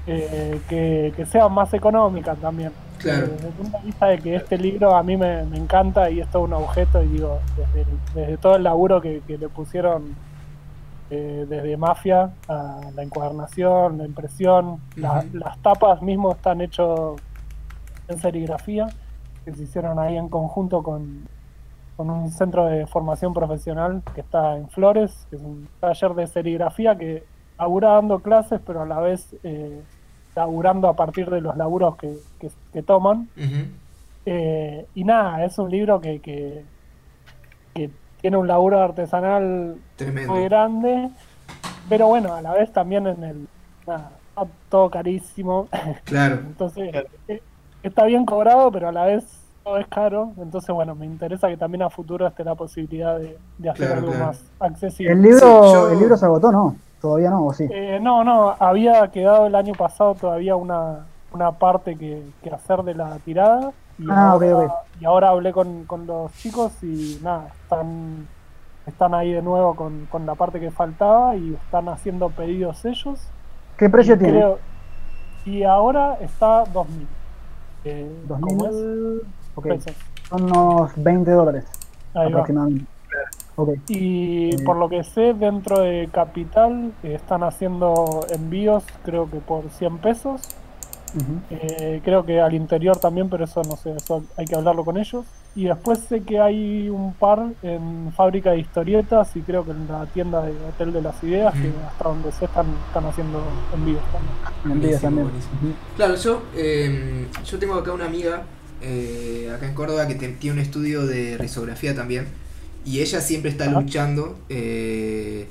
D: eh, que, que sea más económica también.
B: Claro.
D: Desde el punto de vista de que este libro a mí me, me encanta y es todo un objeto y digo, desde, todo el laburo que, que le pusieron eh, desde Mafia a la encuadernación, la impresión, la- las tapas mismo están hechos en serigrafía, que se hicieron ahí en conjunto con, con un centro de formación profesional que está en Flores, que es un taller de serigrafía que labura dando clases, pero a la vez eh, laburando a partir de los laburos que, que- que toman. Eh, y nada, es un libro que, que, que tiene un laburo artesanal
B: Tremendo.
D: muy grande, pero bueno, a la vez también en el... Nada, todo carísimo, <laughs>
B: Claro.
D: entonces eh, está bien cobrado, pero a la vez todo es caro, entonces bueno, me interesa que también a futuro esté la posibilidad de, de hacer
B: Claro,
D: algo
B: claro.
D: más accesible.
C: el, libro,
B: Sí, yo-
C: el libro se agotó, ¿no? Todavía no, o sí.
D: Eh, no, no, había quedado el año pasado todavía una, una parte que, que hacer de la tirada. Y
C: Ah,
D: ahora,
C: ok.
D: y ahora hablé con, con, los chicos y nada, están, están ahí de nuevo con, con, la parte que faltaba y están haciendo pedidos ellos.
C: ¿Qué precio tiene?
D: y ahora está 2000.
C: Eh, 2000 okay. Son unos 20 dólares aproximadamente.
D: Y eh. por lo que sé, dentro de Capital eh, están haciendo envíos, creo que por 100 pesos. Eh, creo que al interior también, pero eso no sé, eso hay que hablarlo con ellos. Y después sé que hay un par en fábrica de historietas y creo que en la tienda de Hotel de las Ideas, que hasta donde se están, están haciendo envíos también.
B: Envíos también. Claro, yo, em, yo tengo acá una amiga, acá en Córdoba, que tiene un estudio de risografía también y ella siempre está luchando eh,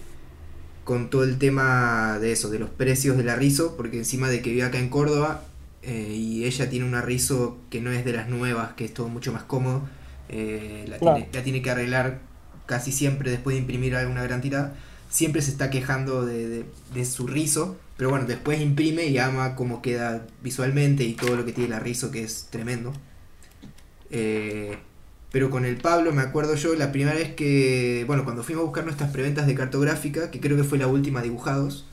B: con todo el tema de eso, de los precios del arrizo, porque encima de que vive acá en Córdoba eh, y ella tiene un arrizo que no es de las nuevas, que es todo mucho más cómodo, eh, la, tiene, que arreglar casi siempre después de imprimir alguna gran tirada, siempre se está quejando de, de, su rizo, pero bueno, después imprime y ama cómo queda visualmente y todo lo que tiene el arrizo, que es tremendo. Eh, pero con el Pablo me acuerdo yo la primera vez que, bueno, cuando fuimos a buscar nuestras preventas de cartográfica, que creo que fue la última dibujados,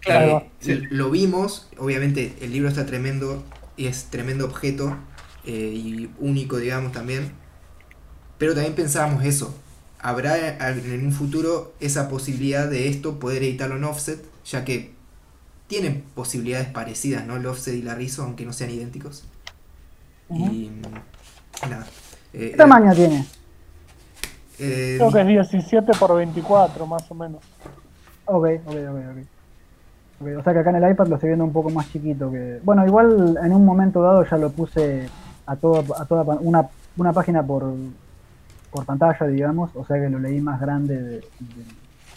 B: claro, eh, lo vimos, obviamente el libro está tremendo y es tremendo objeto eh, y único, digamos, también, pero también pensábamos eso, ¿habrá en un futuro esa posibilidad de esto poder editarlo en offset, ya que tienen posibilidades parecidas, ¿no? El offset y la rizo, aunque no sean idénticos. Y
C: nada. Eh, ¿Qué tamaño tiene?
D: Eh, Creo que es 17 por 24, más o menos.
C: Ok, ok, ok, ok. O sea que acá en el iPad lo estoy viendo un poco más chiquito que. Bueno, igual en un momento dado ya lo puse a todo, a toda una, una página por, por pantalla, digamos. O sea que lo leí más grande. De,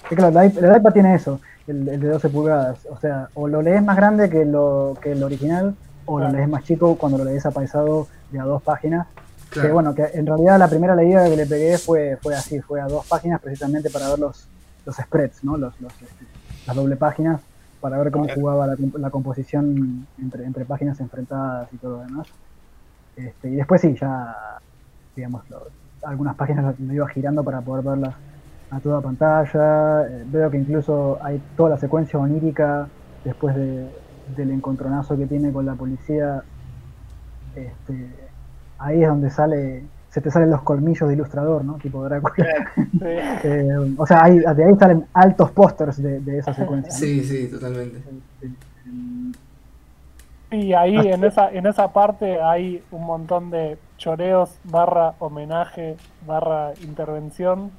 C: claro, el, iPad tiene eso, el, de 12 pulgadas. O sea, o lo lees más grande que lo, que el original, o lo lees más chico cuando lo lees apaisado de a dos páginas. Que bueno, que en realidad la primera leída que le pegué fue, fue así, fue a dos páginas precisamente para ver los, los spreads, ¿no? Los, los este, las doble páginas, para ver cómo jugaba la, la, composición entre, entre páginas enfrentadas y todo lo demás. Este, y después sí, ya, digamos, algunas páginas me iba girando para poder verlas a toda pantalla. Eh, veo que incluso hay toda la secuencia onírica después de, del encontronazo que tiene con la policía. Este, ahí es donde sale se te salen los colmillos de ilustrador, ¿no? Tipo Drácula. <laughs> Eh, o sea, ahí, de ahí salen altos pósters de, de, esa secuencia.
B: Sí, sí, totalmente.
D: Y ahí en esa, en esa parte hay un montón de choreos barra homenaje barra intervención.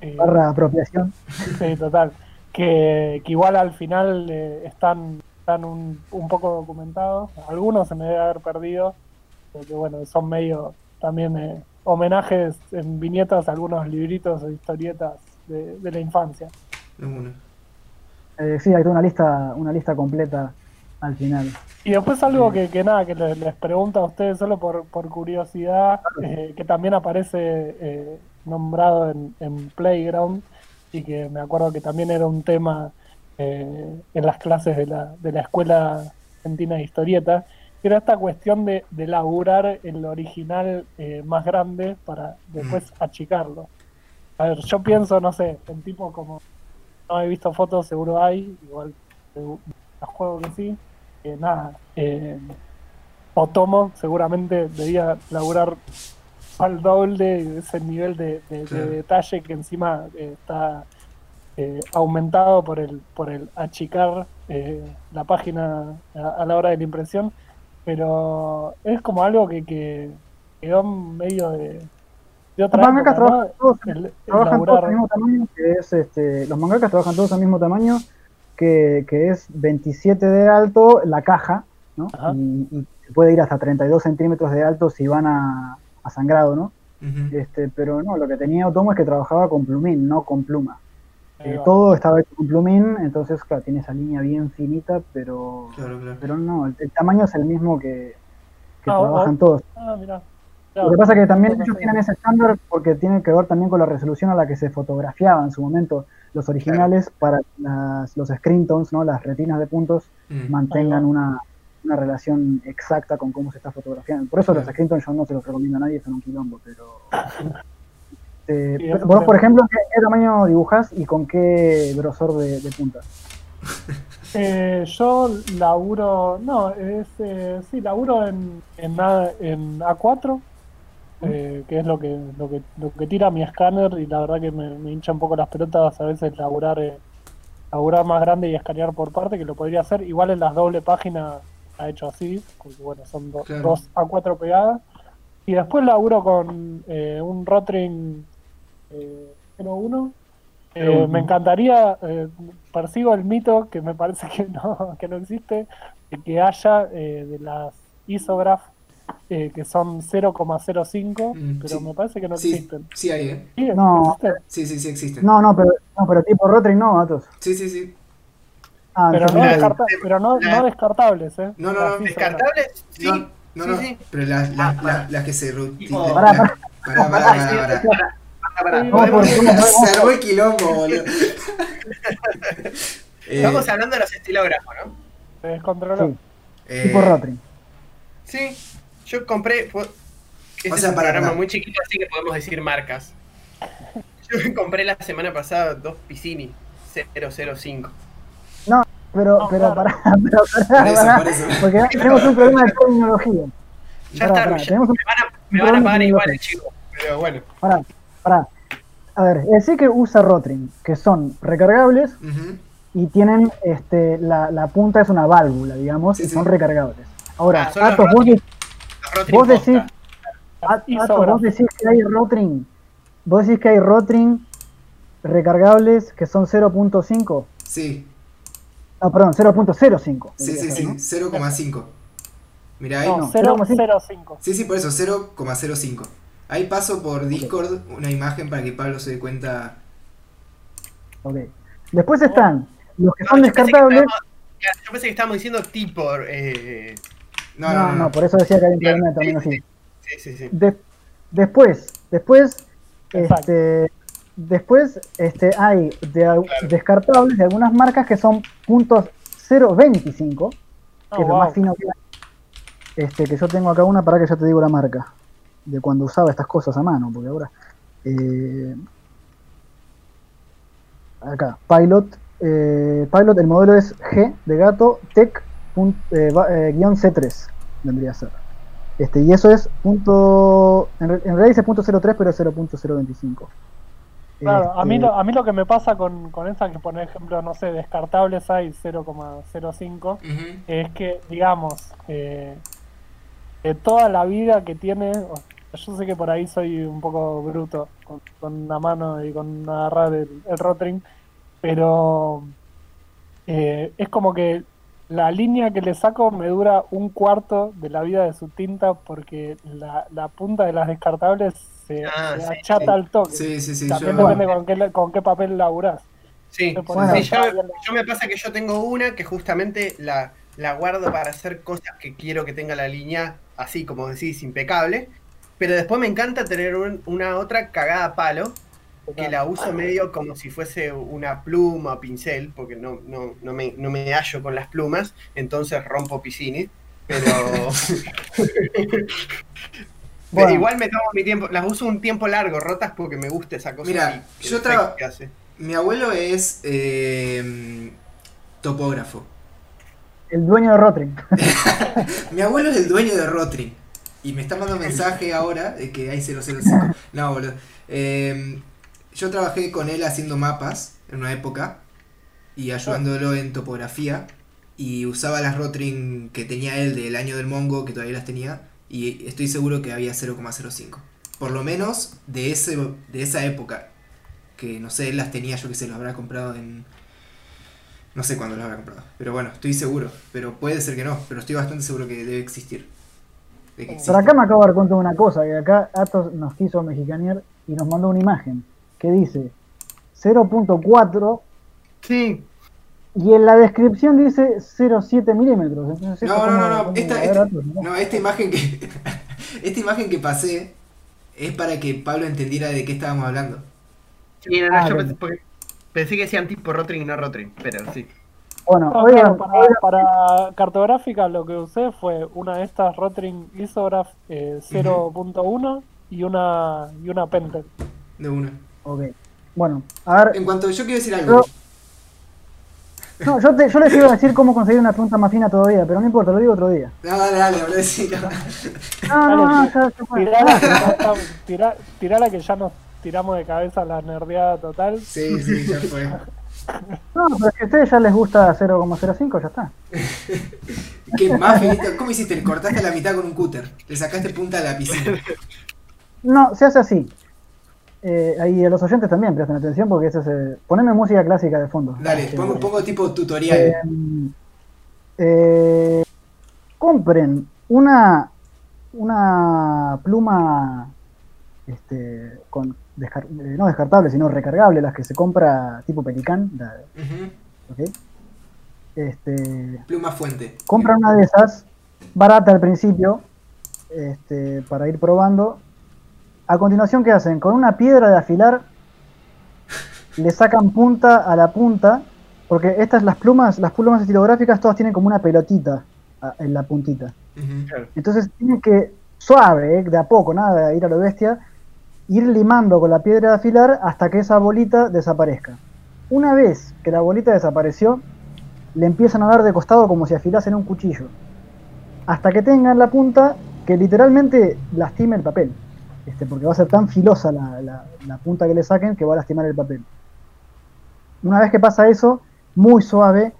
C: Eh, barra apropiación.
D: Sí, total. Que, que igual al final eh, están, están un, un poco documentados. Algunos se me debe haber perdido, porque bueno, son medio también eh, homenajes en viñetas a algunos libritos o historietas de, la infancia.
C: Eh, sí, hay una lista, una lista completa al final.
D: Y después algo que, que nada, que les, pregunto a ustedes solo por, por curiosidad, eh, que también aparece nombrado en, en, Playground y que me acuerdo que también era un tema en las clases de la, de la Escuela Argentina de Historieta, era esta cuestión de, de laburar el original eh, más grande para después mm. achicarlo. A ver, yo pienso, no sé, en tipo como no he visto fotos, seguro hay, igual a juego que sí. Eh, nada, eh, Otomo seguramente debía laburar al doble ese nivel de, detalle que encima eh, está aumentado por el por el achicar la página a, la hora de la impresión pero es como algo que, que quedó medio de,
C: de otra los mangakas trabajan, todos, trabajan todos al mismo tamaño, que es este, los mangakas trabajan todos al mismo tamaño, que, que es 27 de alto la caja, ¿no? Y, y, puede ir hasta 32 centímetros de alto si van a, a sangrado, ¿no? este, pero no, lo que tenía Otomo es que trabajaba con plumín, no con pluma. Eh, todo estaba hecho con plumín, entonces claro, tiene esa línea bien finita, pero pero no, el, tamaño es el mismo que, que ah, trabajan todos. Ah, Lo que pasa es que también ellos tienen ese estándar porque tiene que ver también con la resolución a la que se fotografiaba en su momento. Los originales para las, los screen tones, ¿no? las retinas de puntos, mm. mantengan una, una relación exacta con cómo se está fotografiando. Por eso los screenshot yo no se los recomiendo a nadie, son un quilombo, pero... <laughs>
D: Sí, eso
C: vos, por ejemplo, ¿qué, qué tamaño dibujás y con qué grosor de, de punta? <laughs>
D: Eh, yo laburo, no, es, eh, sí, laburo en, en, A, en A4, eh, que es lo que, lo que lo que tira mi escáner y la verdad que me, me hincha un poco las pelotas a veces laburar, eh, laburar más grande y escanear por parte, que lo podría hacer. Igual en las doble páginas ha hecho así, porque bueno, son do-
B: Claro.
D: dos A4 pegadas. Y después laburo con eh, un Rotring eh, 01. Eh,
C: 01.
D: me encantaría, eh, persigo el mito que me parece que no, <laughs> que no existe, de que haya eh, de las isograph eh, que son 0,05,
B: Mm,
D: pero
B: sí.
D: me parece que no
B: Sí,
D: existen.
B: sí hay, ¿eh?
D: ¿Sí?
C: No.
D: ¿Existen?
B: Sí, sí, sí existe.
C: No, no, pero, no, pero tipo Rotring no, datos.
B: Sí, sí, sí.
C: Ah,
D: Pero, no, descarta- pero no,
A: La-
D: no descartables, ¿eh?
B: No, no, no.
A: ¿Descartables? Sí.
B: No, no,
A: sí,
B: no.
A: sí.
B: Pero las, las, las, las que se
C: Pará,
B: Pará, pará, pará,
A: Sí,
B: pará.
A: pará, pará, pará.
D: Sí,
C: ¿Cómo
B: Bueno,
C: por- cómo por- <laughs>
B: se armó el quilombo, boludo. <laughs> Eh,
A: Estamos hablando de los estilógrafos, ¿no?
D: Se descontroló.
C: Sí,
B: eh,
C: tipo Rotring.
A: Sí. Yo compré. fue- Este
B: O sea,
A: es un
B: para-
A: programa
B: para-
A: muy chiquito, así que podemos decir marcas. Yo compré la semana pasada dos Piscini 005.
C: Pero,
D: No,
C: pero
D: claro.
C: pará, <laughs> pero
B: Por
C: pará,
B: eso,
C: pará,
B: por eso.
C: porque tenemos un problema de terminología.
A: Ya
C: Pará,
A: está,
C: pará,
A: ya- me van a, me van a pagar igual el chivo. Pero bueno.
C: Pará, pará. A ver, el que usa Rotring, que son recargables y tienen este, la, la punta es una válvula, digamos,
B: Sí,
C: y
B: sí.
C: son recargables. Ahora,
A: Ah,
C: Atos, vos, de- vos decís,
D: Las
C: Atos,
D: isograph.
C: vos decís que hay Rotring, vos decís que hay Rotring recargables que son 0.5,
B: Sí,
C: no, perdón, 0.05.
B: sí, sí, sí,
C: ¿no?
B: 0,5. Mirá ahí.
D: No,
C: no,
D: 0,05.
B: Sí, sí, por eso, 0,05. Ahí paso por Discord una imagen para que Pablo se dé cuenta.
C: Ok. Después están los que
A: No,
C: son
A: yo que
C: descartables.
A: Yo pensé que estábamos diciendo tipo. Eh,
B: No,
C: No, no, por eso decía que hay un problema de
A: sí,
C: terminología.
A: sí, sí, sí.
C: De- después, después,
D: Exacto.
C: este, después este, hay de,
A: Claro.
C: descartables de algunas marcas que son puntos 0.25, que
D: Oh,
C: es lo
D: wow.
C: más fino que hay. Este, que yo tengo acá una para que ya te digo la marca, de cuando usaba estas cosas a mano, porque ahora... eh, acá, Pilot, eh, Pilot, el modelo es G de gato, Tech pun- eh, va- eh, guion C3, vendría a ser. Este, y eso es punto. En, en realidad dice punto 03, pero es 0.025.
D: Claro, a mí,
C: Este,
D: lo, a mí lo que me pasa con, con esa, que por ejemplo, no sé, descartables hay 0,05,
B: Ujú.
D: es que, digamos, eh, de toda la vida que tiene, yo sé que por ahí soy un poco bruto con, con una mano y con agarrar el, el rotring, pero eh, es como que la línea que le saco me dura un cuarto de la vida de su tinta porque la, la punta de las descartables se,
A: Ah,
D: se
A: sí,
D: achata
A: sí.
D: al toque.
B: Sí, sí, sí.
D: También
B: yo-
D: depende con qué, con qué papel laburás.
A: Sí,
C: Bueno.
A: yo, yo me pasa que yo tengo una que justamente la, la guardo para hacer cosas que quiero que tenga la línea así, como decís, impecable. Pero después me encanta tener un- una otra cagada a palo, que la uso medio como si fuese una pluma o pincel, porque no, no, no, me, no me hallo con las plumas, entonces rompo piscines. Pero, <laughs> igual me tomo mi tiempo, las uso un tiempo largo, rotas porque me gusta esa cosa.
B: Mira, yo
A: efecto
B: traba-
A: que hace.
B: Mi abuelo es eh, topógrafo.
C: El dueño de Rotring. <laughs>
B: Mi abuelo es el dueño de Rotring. Y me está mandando <laughs> mensaje ahora de que hay 005. No, boludo. Eh, yo trabajé con él haciendo mapas en una época y ayudándolo en topografía. Y usaba las Rotring que tenía él del año del Mongo, que todavía las tenía. Y estoy seguro que había 0,05. Por lo menos de, ese, de esa época. Que no sé, él las tenía, yo que sé, lo habrá comprado en. No sé cuándo lo habrá comprado. Pero bueno, estoy seguro. Pero puede ser que no. Pero estoy bastante seguro que debe existir. De que.
C: Pero acá me acabo de dar cuenta de una cosa, que acá Atos nos quiso mexicanear y nos mandó una imagen que dice 0.4
A: Sí,
C: y en la descripción dice 0.7 milímetros. Entonces,
B: No,
C: ¿esto
B: no, no, no. Esta,
C: Atos, ¿no?
B: no, esta imagen que. <laughs> esta imagen que pasé es para que Pablo entendiera de qué estábamos hablando.
A: Sí, no, no,
C: Ah,
A: yo pensé, porque pensé que decían tipo Rotring y no Rotring, pero sí.
C: Bueno,
D: No,
C: oigan,
D: claro, para, para cartográfica lo que usé fue una de estas Rotring Isograph eh, 0.1 y una y una Pentel.
B: De una.
C: ok. Bueno, a ver,
B: En cuanto yo quiero decir algo.
C: no, yo, te- yo les iba a decir cómo conseguir una pregunta más fina todavía, pero no importa, lo digo otro día.
B: No, dale, dale, sí, no.
C: No, no, no, ya.
D: Tirala tirala que ya nos tiramos de cabeza la nerdeada total.
B: Sí, sí, ya fue.
C: No, pero si a ustedes ya les gusta 0,05, ya está. <laughs>
B: ¿Qué más, finito? ¿Cómo hiciste? Le cortaste la mitad con un cúter. Le sacaste punta a la piscina.
C: No, se hace así. Eh, ahí a los oyentes también presten atención porque ese es. eh, poneme música clásica de fondo.
B: Dale,
C: Eh,
B: pongo, pongo tipo tutorial.
C: eh, eh, compren una una pluma este, con descar- eh, no descartable sino recargable las que se compra tipo Pelican la- este,
B: Pluma fuente.
C: compran una de esas barata al principio este, para ir probando. A continuación qué hacen con una piedra de afilar <laughs> le sacan punta a la punta porque estas las plumas las plumas estilográficas todas tienen como una pelotita en la puntita. Entonces tienen que, suave, eh, de a poco, nada de ir a lo bestia, ir limando con la piedra de afilar hasta que esa bolita desaparezca. Una vez que la bolita desapareció, le empiezan a dar de costado como si afilasen un cuchillo. Hasta que tengan la punta que literalmente lastime el papel. Este, porque va a ser tan filosa la, la- punta que le saquen que va a lastimar el papel. Una vez que pasa eso, muy suave,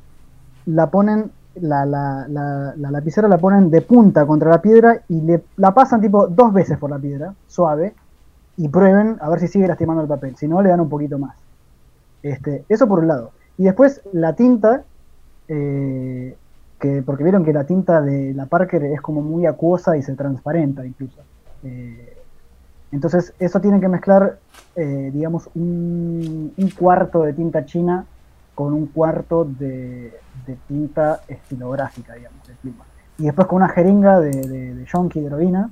C: la ponen, la, la, la, la lapicera la ponen de punta contra la piedra y le, la pasan tipo dos veces por la piedra, suave, y prueben a ver si sigue lastimando el papel. Si no, le dan un poquito más. Este, eso por un lado. Y después la tinta, eh, que, porque vieron que la tinta de la Parker es como muy acuosa y se transparenta incluso. Eh, entonces, eso tienen que mezclar, eh, digamos, un, cuarto de tinta china con un cuarto de, de tinta estilográfica, digamos, de pluma. Y después con una jeringa de, de, de yonki de heroína,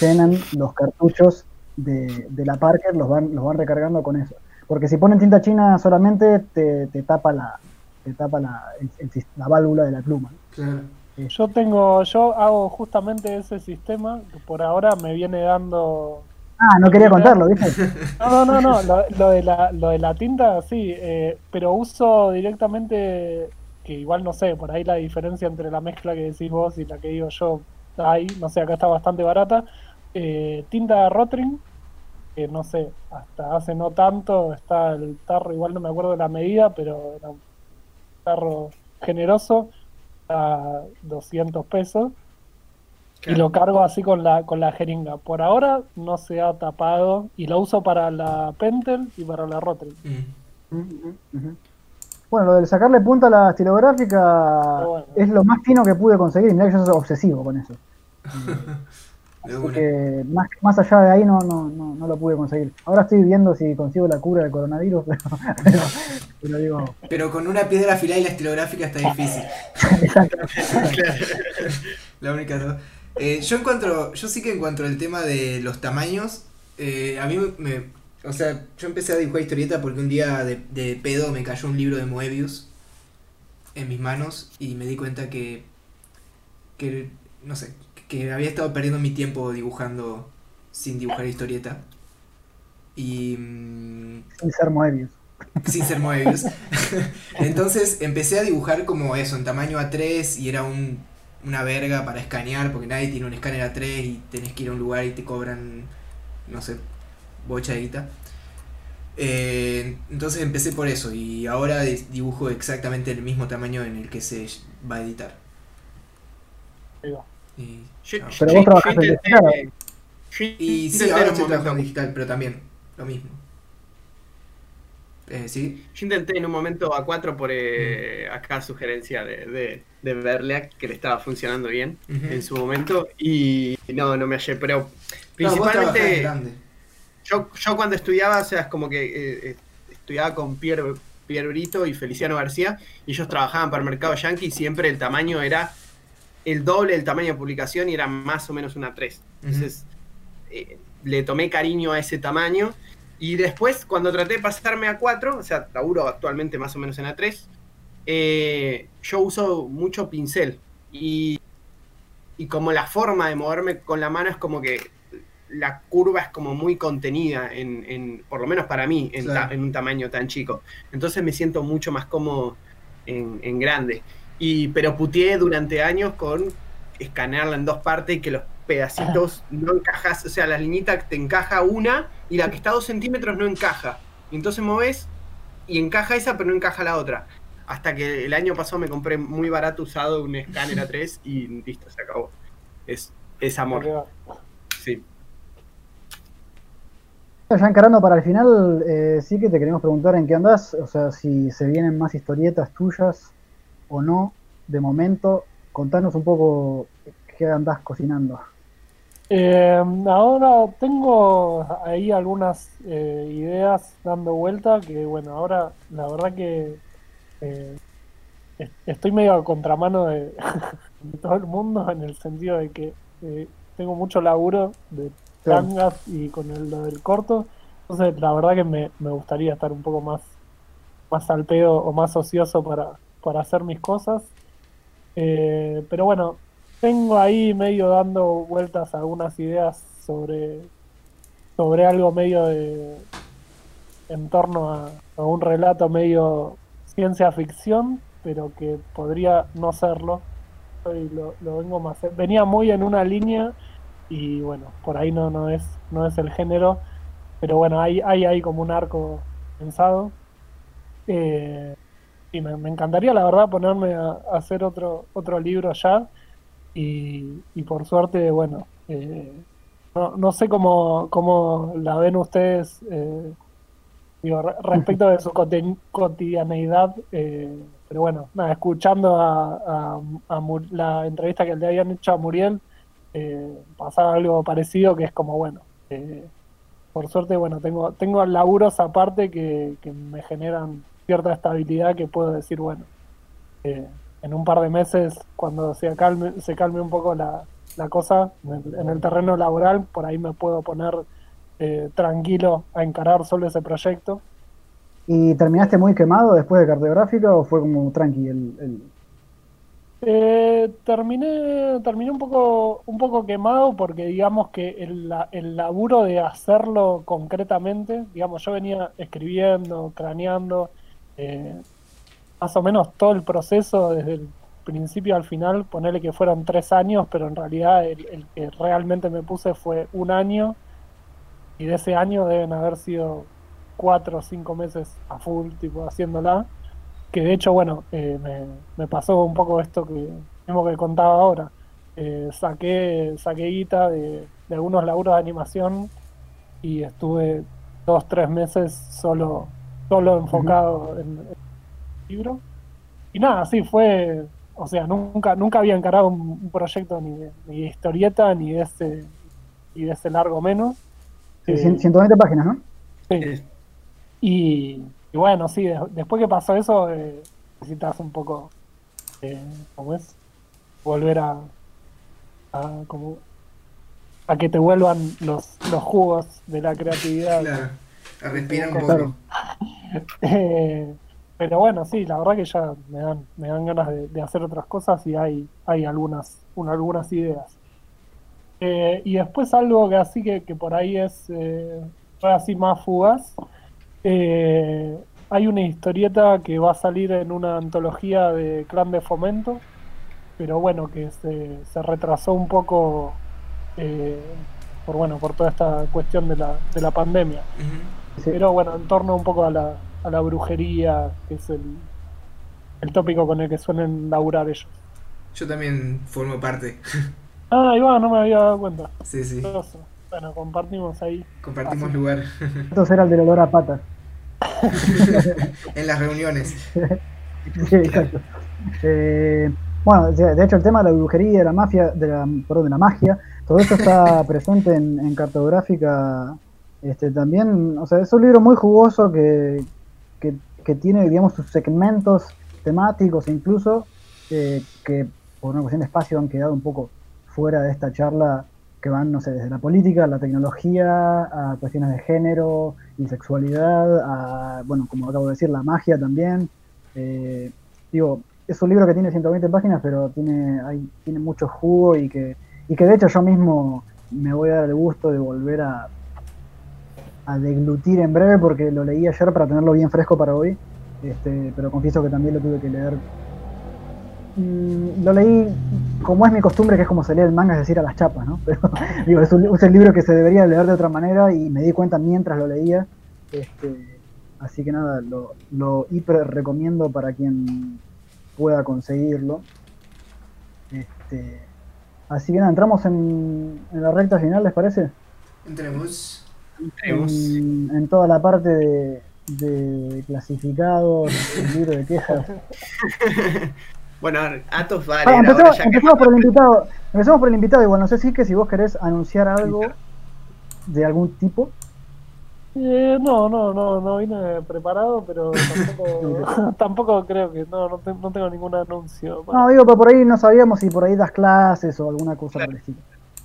C: llenan los cartuchos de, de la Parker, los van, los van recargando con eso. Porque si ponen tinta china solamente, te, te tapa la te tapa la, el- el la válvula de la pluma.
B: Claro.
D: Yo tengo, yo hago justamente ese sistema que por ahora me viene dando.
C: Ah, no quería contarlo, ¿viste? <laughs>
D: No, no, no, no, lo, lo de, la, lo de la tinta sí, eh, pero uso directamente, que igual no sé, por ahí la diferencia entre la mezcla que decís vos y la que digo yo, ahí, no sé, acá está bastante barata. Eh, tinta Rotring, que no sé, hasta hace no tanto está el tarro, igual no me acuerdo de la medida, pero era un tarro generoso, a 200 pesos. Y lo cargo así con la, con la jeringa. Por ahora no se ha tapado y lo uso para la Pentel y para la Rotring.
B: Mm.
C: Bueno, lo de sacarle punta a la estilográfica
D: bueno.
C: es lo más fino que pude conseguir. Mirá que yo soy obsesivo con eso. <laughs>
B: De
C: Así
B: una.
C: que más, más allá de ahí no, no, no, no lo pude conseguir. Ahora estoy viendo si consigo la cura del coronavirus, <laughs> pero, pero, pero digo,
B: Pero con una piedra afilada y la estilográfica está difícil.
C: exacto. <laughs>
B: La única dos. Eh, yo encuentro, yo sí que encuentro el tema de los tamaños. eh, a mí me, o sea, yo empecé a dibujar historieta porque un día de, de pedo me cayó un libro de Moebius en mis manos y me di cuenta que, que no sé, que había estado perdiendo mi tiempo dibujando sin dibujar historieta. Y mm,
C: Sin ser Moebius.
B: sin ser Moebius. <laughs> Entonces empecé a dibujar como eso, en tamaño A3 y era un, una verga para escanear porque nadie tiene un escáner A3 y tenés que ir a un lugar y te cobran, no sé, bocha de guita. Eh, entonces empecé por eso y ahora di- dibujo exactamente el mismo tamaño en el que se va a editar.
D: Ahí va.
B: Y,
A: Yo-.
C: Pero
A: yo-
C: vos trabajás
A: yo
C: en
A: intenté- yo
B: Y sí,
A: intenté
B: ahora
A: en un
B: estoy trabajando en
A: momento-
B: digital, pero también lo mismo. Eh, ¿Sí?
A: Yo intenté en un momento A4 por eh, acá sugerencia de, de, de Berleac, que le estaba funcionando bien en su momento, y no, no me hallé, pero
B: en
A: principalmente yo, yo cuando estudiaba, o sea, es como que eh, eh, estudiaba con Pierre, Pierre Brito y Feliciano García, y ellos trabajaban para el mercado yankee y siempre el tamaño era el doble del tamaño de publicación y era más o menos una 3. Entonces, eh, le tomé cariño a ese tamaño. Y después, cuando traté de pasarme a 4, o sea, laburo actualmente más o menos en A3, eh, yo uso mucho pincel y, y como la forma de moverme con la mano es como que la curva es como muy contenida, en, en por lo menos para mí, en,
B: Claro.
A: ta- en un tamaño tan chico. Entonces me siento mucho más cómodo en, en grande. Y, pero puteé durante años con escanearla en dos partes y que los pedacitos no encajas, o sea, la liñita te encaja una y la que está a dos centímetros no encaja. Y entonces moves y encaja esa, pero no encaja la otra. Hasta que el año pasado me compré muy barato usado un escáner A3 y listo, se acabó. Es, es amor. Sí.
C: Ya encarando para el final, eh, sí que te queremos preguntar en qué andas, o sea, si se vienen más historietas tuyas o no, de momento, contanos un poco qué andás cocinando.
D: Eh, ahora tengo ahí algunas eh, ideas dando vuelta que bueno, ahora la verdad que eh, est- estoy medio a contramano de, <laughs> de todo el mundo en el sentido de que eh, tengo mucho laburo de tangas y con el, lo del corto, entonces la verdad que me, me gustaría estar un poco más, más al pedo o más ocioso para, para hacer mis cosas. Eh, pero bueno, tengo ahí medio dando vueltas algunas ideas sobre, sobre algo medio de en torno a, un relato medio ciencia ficción, pero que podría no serlo. Lo, vengo más venía muy en una línea y bueno, por ahí no, no es, no es el género, pero bueno, hay, hay ahí como un arco pensado. Eh, me, encantaría la verdad ponerme a, hacer otro, otro libro ya. Y, por suerte, bueno, eh, no, no sé cómo, cómo la ven ustedes, eh, digo, re- respecto de su cotidianeidad, eh, pero bueno, escuchando a, a- a la entrevista que le habían hecho a Muriel, eh, pasaba algo parecido que es como, bueno, eh, por suerte, bueno, tengo, tengo laburos aparte que, que me generan cierta estabilidad que puedo decir, bueno, eh, en un par de meses, cuando se calme, se calme un poco la, la cosa en el, en el terreno laboral, por ahí me puedo poner eh, tranquilo a encarar solo ese proyecto.
C: ¿Y terminaste muy quemado después de cartográfica o fue como tranqui el, el-
D: Eh, terminé, terminé un poco, un poco quemado porque digamos que el, el laburo de hacerlo concretamente, digamos, yo venía escribiendo, craneando, eh, más o menos todo el proceso desde el principio al final, ponerle que fueron tres años, pero en realidad el, que realmente me puse fue un año y de ese año deben haber sido cuatro o cinco meses a full, tipo haciéndola que de hecho, bueno, eh, me, me pasó un poco esto que mismo que contaba ahora. Eh, saqué, saqué guita de, de algunos laburos de animación y estuve dos, tres meses solo, solo enfocado en, en el libro. Y nada, sí, fue, o sea, nunca, nunca había encarado un, un proyecto ni de, ni de historieta, ni de ese, ni de ese largo menos.
C: sí,
D: Eh,
C: cien- 120 páginas, ¿no?
D: sí. Y, y bueno, sí, de- después que pasó eso, eh, necesitas un poco, eh, ¿cómo es? Volver a, a, como, a que te vuelvan los, los jugos de la creatividad.
B: Claro, a respirar un poco. <laughs>
D: Eh, pero bueno, sí, la verdad que ya me dan, me dan ganas de, de hacer otras cosas y hay, hay algunas, un- algunas ideas. Eh, y después algo que así que, que por ahí es eh, así más fugaz. eh, hay una historieta que va a salir en una antología de Clan de Fomento, pero bueno, que se, se retrasó un poco por bueno, por toda esta cuestión de la, de la pandemia.
B: Ujú.
C: Sí.
D: Pero bueno, en torno un poco a la, a la brujería, que es el, el tópico con el que suelen laburar ellos.
B: Yo también formo parte. <laughs>
D: Ah, va, no me había dado cuenta.
B: Sí, sí.
D: Bueno, compartimos ahí.
B: Compartimos
D: Así.
B: lugar
C: Esto era el del olor a patas. <laughs>
B: en las reuniones. <laughs>
C: Sí, exacto. Eh, bueno, de de hecho el tema de la brujería, de la mafia, de la, perdón, de la magia, todo esto está presente en, en cartográfica este, también. O sea, es un libro muy jugoso que, que, tiene, digamos, sus segmentos temáticos incluso, eh, que por una cuestión de espacio han quedado un poco fuera de esta charla, que van, no sé, desde la política, la tecnología, a cuestiones de género y sexualidad, a, bueno, como acabo de decir, la magia también. Eh, digo, es un libro que tiene 120 páginas, pero tiene, hay, tiene mucho jugo y que, y que de hecho yo mismo me voy a dar el gusto de volver a, a deglutir en breve porque lo leí ayer para tenerlo bien fresco para hoy, este, pero confieso que también lo tuve que leer. Mm, lo leí como es mi costumbre, que es como se lee el manga, es decir, a las chapas, ¿no? <laughs> Pero digo, es, un, es el libro que se debería leer de otra manera y me di cuenta mientras lo leía. Este, así que nada, lo, lo hiper recomiendo para quien pueda conseguirlo. Este, así que nada, entramos en, en la recta final, ¿les parece?
B: Entremos.
C: En, en toda la parte de, de clasificados, el libro de quejas. <laughs>
A: Bueno, Atos va a
C: Ah, empecemos,
A: ya que
C: por el invitado. Empecemos por el invitado. Igual no sé si que si vos querés anunciar algo de algún tipo.
D: Eh, no, no, no, no vine preparado, pero <laughs> tampoco, tampoco creo que no, no, te- no tengo ningún anuncio.
C: No, digo, pero por ahí no sabíamos si por ahí das clases o alguna cosa por el estilo.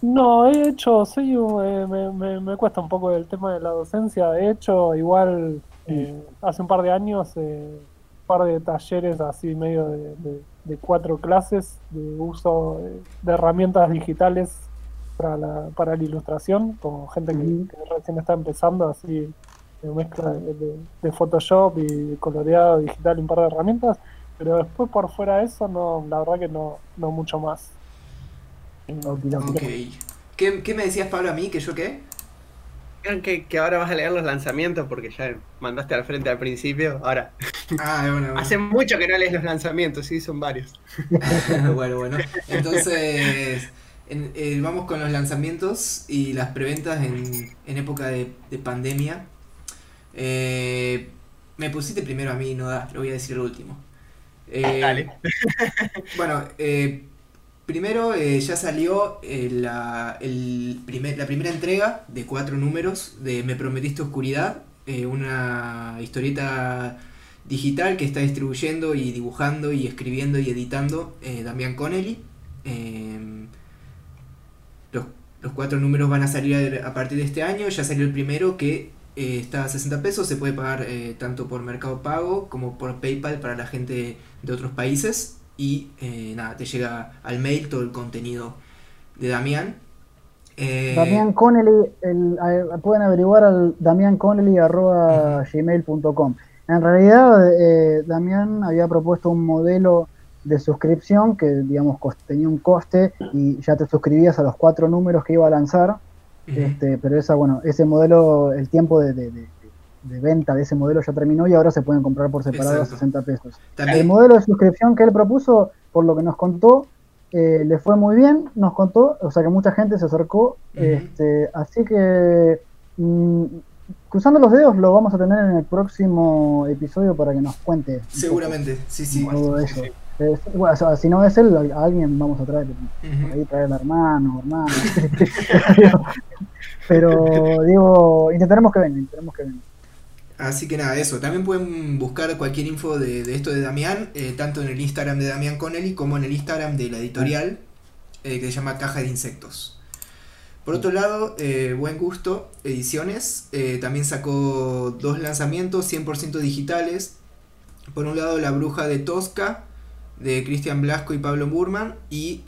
D: No, he hecho, soy un- eh, me, me, me cuesta un poco el tema de la docencia. He hecho igual eh, hace un par de años eh, un par de talleres así medio de, de- de cuatro clases de uso de, de herramientas digitales para la, para la ilustración con gente que, recién está empezando así de mezcla de, de- de Photoshop y de coloreado digital y un par de herramientas. Pero después por fuera de eso no, la verdad que no, no mucho más.
C: Okidoki.
B: Ok. ¿Qué, qué me decías, Pablo, a mí? ¿Que yo qué?
A: Crean que, que ahora vas a leer los lanzamientos porque ya mandaste al frente al principio. Ahora,
B: Ah, bueno, bueno.
A: hace mucho que no lees los lanzamientos, sí, son varios. <laughs>
B: bueno, bueno. Entonces, en- eh, vamos con los lanzamientos y las preventas en, en época de, de pandemia. Eh, me pusiste primero a mí, no da, lo voy a decir el último. Eh,
A: Dale.
B: Bueno, eh, primero eh, ya salió eh, la, primera entrega de cuatro números de Me Prometiste Oscuridad, eh, una historieta digital que está distribuyendo y dibujando y escribiendo y editando Damián Connelly. Los, los cuatro números van a salir a partir de este año, ya salió el primero que está a 60 pesos, se puede pagar tanto por Mercado Pago como por PayPal para la gente de otros países y eh, nada, te llega al mail todo el contenido de Damián. Eh,
C: Damián Connelly, el- eh, pueden averiguar al damianconnelly.gmail.com. En realidad, eh, Damián había propuesto un modelo de suscripción que, digamos, tenía un coste y ya te suscribías a los cuatro números que iba a lanzar. Este, pero esa, bueno, ese modelo, el tiempo de, de- de- de venta de ese modelo ya terminó y ahora se pueden comprar por separado
B: Exacto.
C: a 60 pesos. El modelo de suscripción que él propuso, por lo que nos contó, eh, le fue muy bien, nos contó, o sea que mucha gente se acercó, este, así que mm, cruzando los dedos lo vamos a tener en el próximo episodio para que nos cuente. poco
B: seguramente, sí, sí.
C: todo
A: Sí,
C: eso.
A: sí.
C: Eh, bueno, o sea, si no es él, a alguien vamos a traer, por
B: Ujú.
C: ahí traer al hermano, hermano. <laughs> Pero digo, intentaremos que venga, intentaremos que venga.
B: Así que nada, eso. También pueden buscar cualquier info de, esto de Damián, eh, tanto en el Instagram de Damián Connelly como en el Instagram de la editorial eh, que se llama Caja de Insectos. Por otro lado, eh, Buen Gusto Ediciones también sacó dos lanzamientos 100% digitales. Por un lado, La Bruja de Tosca de Cristian Blasco y Pablo Burman y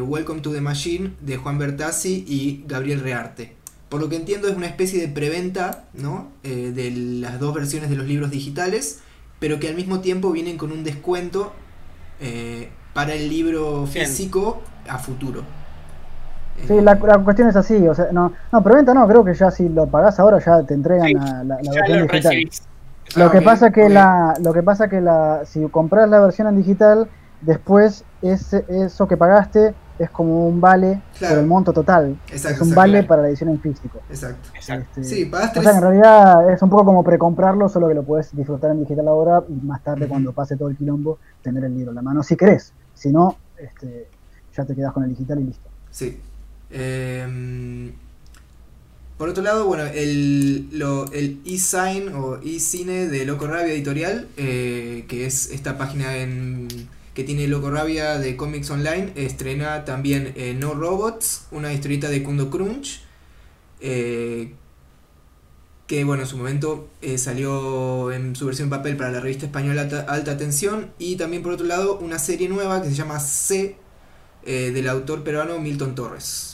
B: Welcome to the Machine de Juan Bertazzi y Gabriel Rearte. Por lo que entiendo es una especie de preventa ¿no? Eh, de las dos versiones de los libros digitales, pero que al mismo tiempo vienen con un descuento eh, para el libro
A: Bien.
B: físico a futuro.
C: Sí, la, la cuestión es así, o sea, no, no, preventa no, creo que ya si lo pagás ahora ya te entregan
A: Sí,
C: la, la- la versión
A: lo
C: digital.
A: recibís.
C: Lo
B: Ah,
C: que pasa que la, lo que pasa que la, si compras la versión en digital, después ese, eso que pagaste es como un vale
B: Claro.
C: por el monto total.
B: Exacto,
C: es un
B: exacto.
C: vale
A: claro.
C: para la edición en físico.
B: Exacto.
A: Exacto.
C: Este,
B: Sí, pagas
C: o
B: tres.
C: sea, que en realidad es un poco como precomprarlo, solo que lo puedes disfrutar en digital ahora y más tarde, cuando pase todo el quilombo, tener el libro en la mano, si querés. Si no, este, ya te quedas con el digital y listo.
B: Sí. Em, por otro lado, bueno, el e-sign o e-cine de Loco Rabia Editorial, eh, que es esta página en, que tiene Loco Rabia de cómics online, estrena también eh, No Robots, una historieta de Kundo Crunch, eh, que bueno, en su momento eh, salió en su versión papel para la revista española Alta, Alta Tensión, y también por otro lado una serie nueva que se llama C, eh, del autor peruano Milton Torres.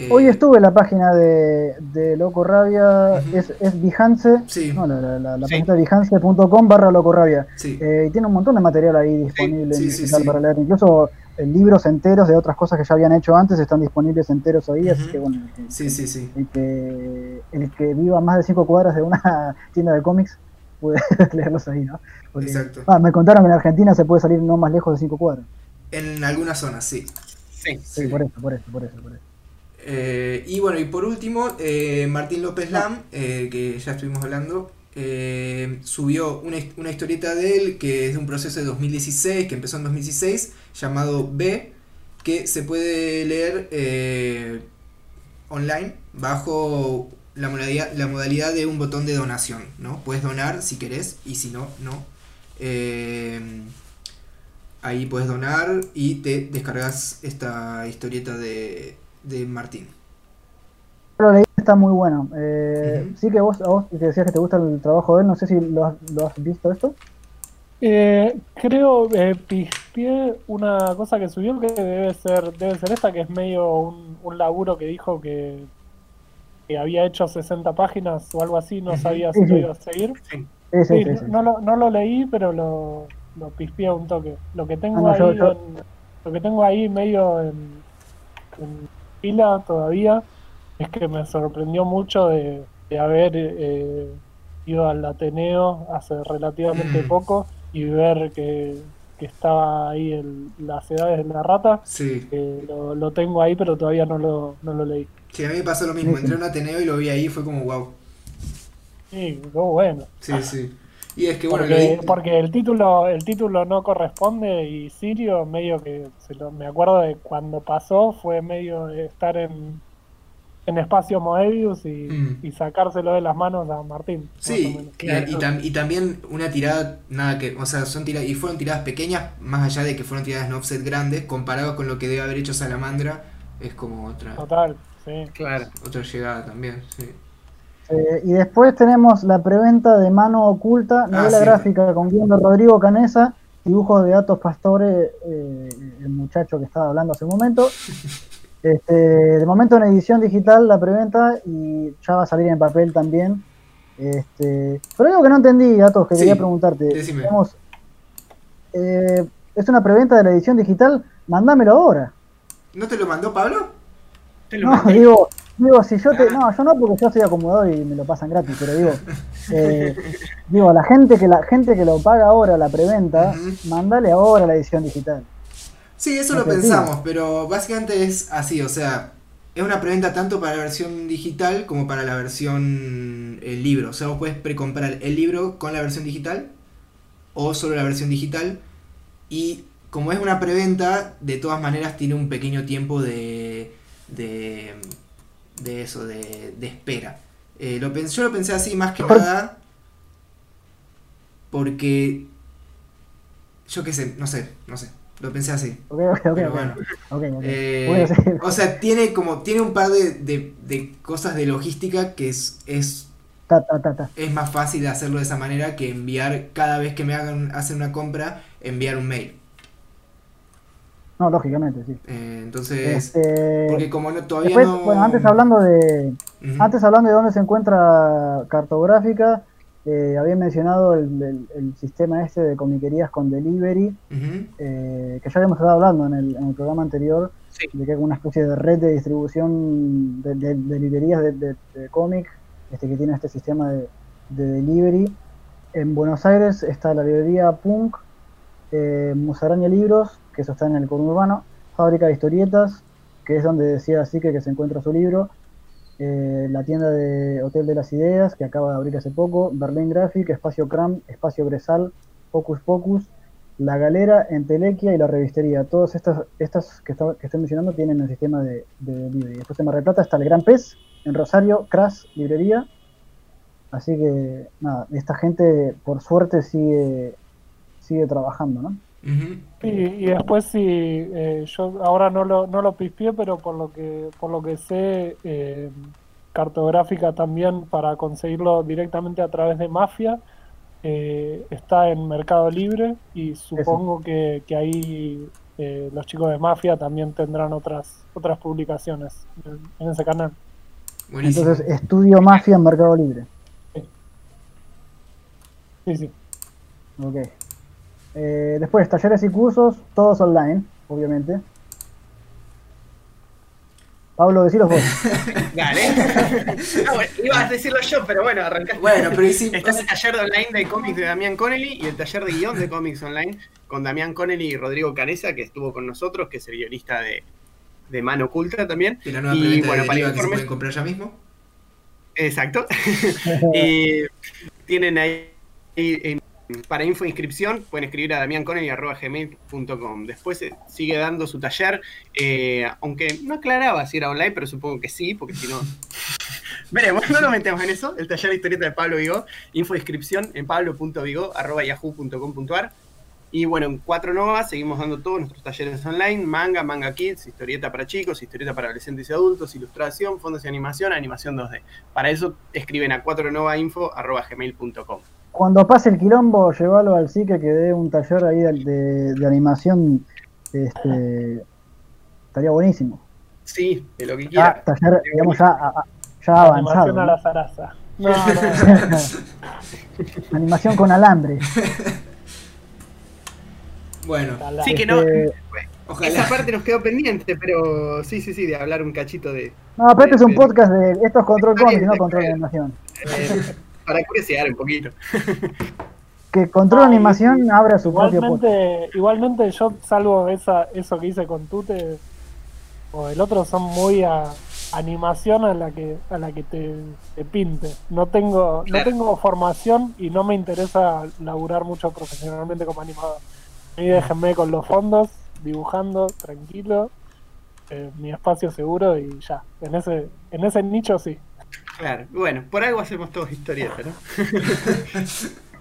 B: Eh,
C: Hoy estuve en la página de, de Loco Rabia, es, es Behance,
B: Sí,
C: no, la, la, la, la
A: Sí.
C: página de behance.com barra Loco Rabia.
B: sí.
C: Eh, y tiene un montón de material ahí disponible
B: sí,
C: en
B: sí,
C: digital
B: sí.
C: para leer. Incluso eh, libros enteros de otras cosas que ya habían hecho antes están disponibles enteros ahí, así que bueno, el que,
B: Sí, sí, sí.
C: el que, el que viva más de cinco cuadras de una <laughs> tienda de cómics puede <laughs> leerlos ahí, ¿no? Porque-
B: Exacto.
C: Ah, me contaron que en Argentina se puede salir no más lejos de cinco cuadras.
B: En algunas zonas, sí.
A: Sí.
C: Sí,
B: Sí.
C: por eso, por eso, por eso, por eso.
B: Eh, y bueno, y por último, eh, Martín López Lam, eh, que ya estuvimos hablando, eh, subió una, una historieta de él que es de un proceso de 2016, que empezó en 2016, llamado B, que se puede leer online bajo la modalidad, la modalidad de un botón de donación, ¿no? Puedes donar si querés y si no, no. Ahí puedes donar y te descargas esta historieta de, de Martín.
C: Lo leí, está muy bueno. Eh. Sí que vos, a vos que decías que te gusta el trabajo de él, no sé si lo has, lo has visto esto.
D: Eh, creo que pispié una cosa que subió que debe ser, debe ser esta, que es medio un, un laburo que dijo que, que había hecho 60 páginas o algo así, no sabía
C: Sí,
D: si lo iba a seguir.
A: Sí.
C: Sí, sí,
D: Sí,
C: sí, sí.
D: no, lo, no lo leí, pero lo, lo pispié un toque. Lo que tengo
C: Ah, no, yo-
D: ahí
C: yo-
D: en- lo que tengo ahí medio en, en fila todavía es que me sorprendió mucho de, de haber eh, ido al Ateneo hace relativamente
B: Mm.
D: poco y ver que, que estaba ahí el, las edades de la rata.
B: Sí,
D: que lo, lo tengo ahí, pero todavía no lo, no lo leí.
B: sí, a mí me pasó lo mismo. Entré a un Ateneo y lo vi ahí y fue como wow.
D: Sí, qué bueno.
B: Sí, sí. Y es que bueno,
D: Porque, el título el título no corresponde y Sirio medio que se lo, me acuerdo de cuando pasó fue medio de estar en, en espacio Moebius y,
B: Mm.
D: y sacárselo de las manos a Martín.
B: Sí, y, y tam- y también una tirada, nada que, o sea, son tiradas, y fueron tiradas pequeñas, más allá de que fueron tiradas en offset grandes, comparado con lo que debe haber hecho Salamandra, es como otra,
D: Total, sí.
A: Claro.
B: otra llegada también, sí.
C: Eh, y después tenemos la preventa de Mano Oculta, novela
B: Ah, sí.
C: gráfica con guion de Rodrigo Canesa, dibujos de Atos Pastore, eh, el muchacho que estaba hablando hace un momento. <laughs> Este, de momento en edición digital la preventa y ya va a salir en papel también. Este, pero algo que no entendí, Atos, que
B: Sí,
C: quería preguntarte. Tenemos, eh, es una preventa de la edición digital, mandámelo ahora.
B: ¿No te lo mandó Pablo?
A: Te lo
C: No,
A: mandé.
C: digo, digo, si yo te.
A: Ah.
C: No, yo no porque yo soy acomodador y me lo pasan gratis, pero digo, eh, digo, la gente que la gente que lo paga ahora la preventa,
B: Ujú.
C: mandale ahora la edición digital.
B: Sí, eso lo pensamos, pero básicamente es así, o sea, es una preventa tanto para la versión digital como para la versión el libro. O sea, vos puedes precomprar el libro con la versión digital o solo la versión digital. Y como es una preventa, de todas maneras tiene un pequeño tiempo de, de, de eso, de, de espera. Eh, lo pens- yo lo pensé así más que nada porque yo qué sé, no sé, no sé. Lo pensé así.
C: Ok, ok, ok.
B: Pero bueno. Eh, o sea, tiene como tiene un par de, de- de cosas de logística que es, es,
C: Ta, ta,
B: es más fácil hacerlo de esa manera que enviar cada vez que me hagan hacer una compra, enviar un mail.
C: No, lógicamente, sí.
B: Eh, entonces,
C: Este,
B: porque como no, todavía
C: después,
B: no...
C: bueno, antes hablando de. Antes hablando de dónde se encuentra cartográfica, eh, había mencionado el, el- el sistema este de comiquerías con delivery, eh, que ya habíamos estado hablando en el, en el programa anterior,
A: Sí.
C: de que hay una especie de red de distribución de, de- de librerías de, de- de cómic este, que tiene este sistema de, de delivery. En Buenos Aires está la librería Punk, eh, Musaraña Libros, que eso está en el conurbano, Fábrica de Historietas, que es donde decía así que, se encuentra su libro, eh, la tienda de Hotel de las Ideas, que acaba de abrir hace poco, Berlín Graphic, Espacio Cram, Espacio Gresal, Focus Focus, La Galera, Entelequia y La Revistería. Todas estas, estas que, está- estoy mencionando tienen el sistema de, de. Después en Mar Plata está el Gran Pez, en Rosario, Crash, Librería. Así que, nada, esta gente por suerte sigue, sigue trabajando, ¿no?
B: Ujú.
D: Y, y después sí, eh, yo ahora no lo, no lo pispié, pero por lo que por lo que sé, eh, cartográfica también para conseguirlo directamente a través de Mafia. Eh, está en Mercado Libre y supongo que, que, ahí eh, los chicos de Mafia también tendrán otras otras publicaciones en, en ese canal.
C: Buenísimo. Entonces, estudio Mafia en Mercado Libre.
D: Sí, sí.
C: Ok. Eh, después, talleres y cursos, todos online, obviamente. Pablo, decilos vos. <laughs>
A: Dale. Ah, bueno, ibas a decirlo yo, pero bueno, arrancaste.
B: Bueno, pero sí,
A: Está el taller de online de cómics de Damián Connelly y el taller de guion de cómics online con Damián Connelly y Rodrigo Canesa, que estuvo con nosotros, que es el guionista de, de Mano Oculta también.
B: Y la nueva y, bueno, para informes, que se pueden comprar ya mismo.
A: Exacto. <laughs> <laughs> y tienen ahí, ahí para info inscripción pueden escribir a damianconnelly.gmail.com. Después eh, sigue dando su taller, eh, aunque no aclaraba si era online, pero supongo que sí, porque si no... <laughs> Veremos, no nos metemos en eso. El taller de historieta de Pablo Vigo, info inscripción en pablo.vigo.yahoo.com.ar. Y bueno, en Cuatro Novas seguimos dando todos nuestros talleres online, manga, manga kids, historieta para chicos, historieta para adolescentes y adultos, ilustración, fondos de animación, animación 2D. Para eso escriben a 4novainfo.gmail.com
C: cuando pase el quilombo, llévalo al psique que dé un taller ahí de, de, de animación. Este, estaría buenísimo.
A: Sí, de lo que quiera.
C: Ah, taller, digamos, ya, ya avanzado.
D: Animación a la zaraza. <laughs> No,
C: no. <laughs> animación con alambre. <laughs>
B: Bueno,
A: sí que no. Ojalá. Esa parte nos quedó pendiente, pero sí, sí, sí, de hablar un cachito de.
C: No, pero este es un podcast de. Esto es control cómic, no control de animación.
A: Para curiosear un poquito. <laughs>
C: que Control Animación abra su propio podcast.
D: Igualmente yo salvo esa, eso que hice con Tute o el otro son muy a animación a la que a la que te, te pinte. No tengo claro. no tengo formación y no me interesa laburar mucho profesionalmente como animador. Y déjenme con los fondos, dibujando, tranquilo, eh, mi espacio seguro y ya. En ese en ese nicho sí.
A: Claro, bueno, por algo hacemos todos historietas, ¿no?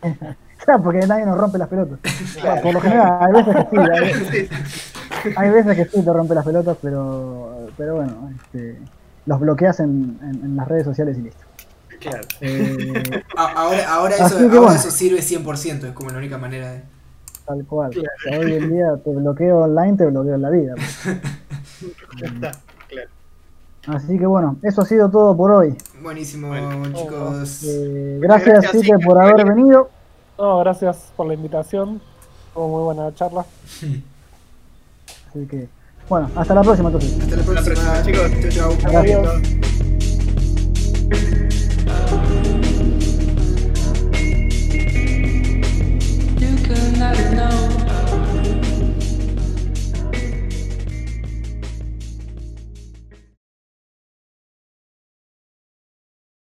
A: <laughs>
C: claro, porque nadie nos rompe las pelotas. Claro. Por lo general, hay veces que sí, hay veces. Hay veces que sí te rompe las pelotas, pero, pero bueno, este, los bloqueas en, en, en, las redes sociales y listo.
A: Claro.
B: Eh, <laughs> ahora ahora, eso, ahora bueno. eso sirve 100%, es como la única manera de...
C: Tal cual. Claro. O sea, hoy en día te bloqueo online, te bloqueo en la vida. <laughs>
A: ya está, claro.
C: Así que bueno, eso ha sido todo por hoy.
B: Buenísimo, bueno, chicos.
C: Eh, gracias, gracias Ike, por haber venido.
D: No, gracias por la invitación. Fue muy buena charla.
C: Así que, bueno, hasta la próxima entonces.
B: Hasta la próxima,
A: hasta la próxima chicos.
B: Chau, chau.
D: Adiós.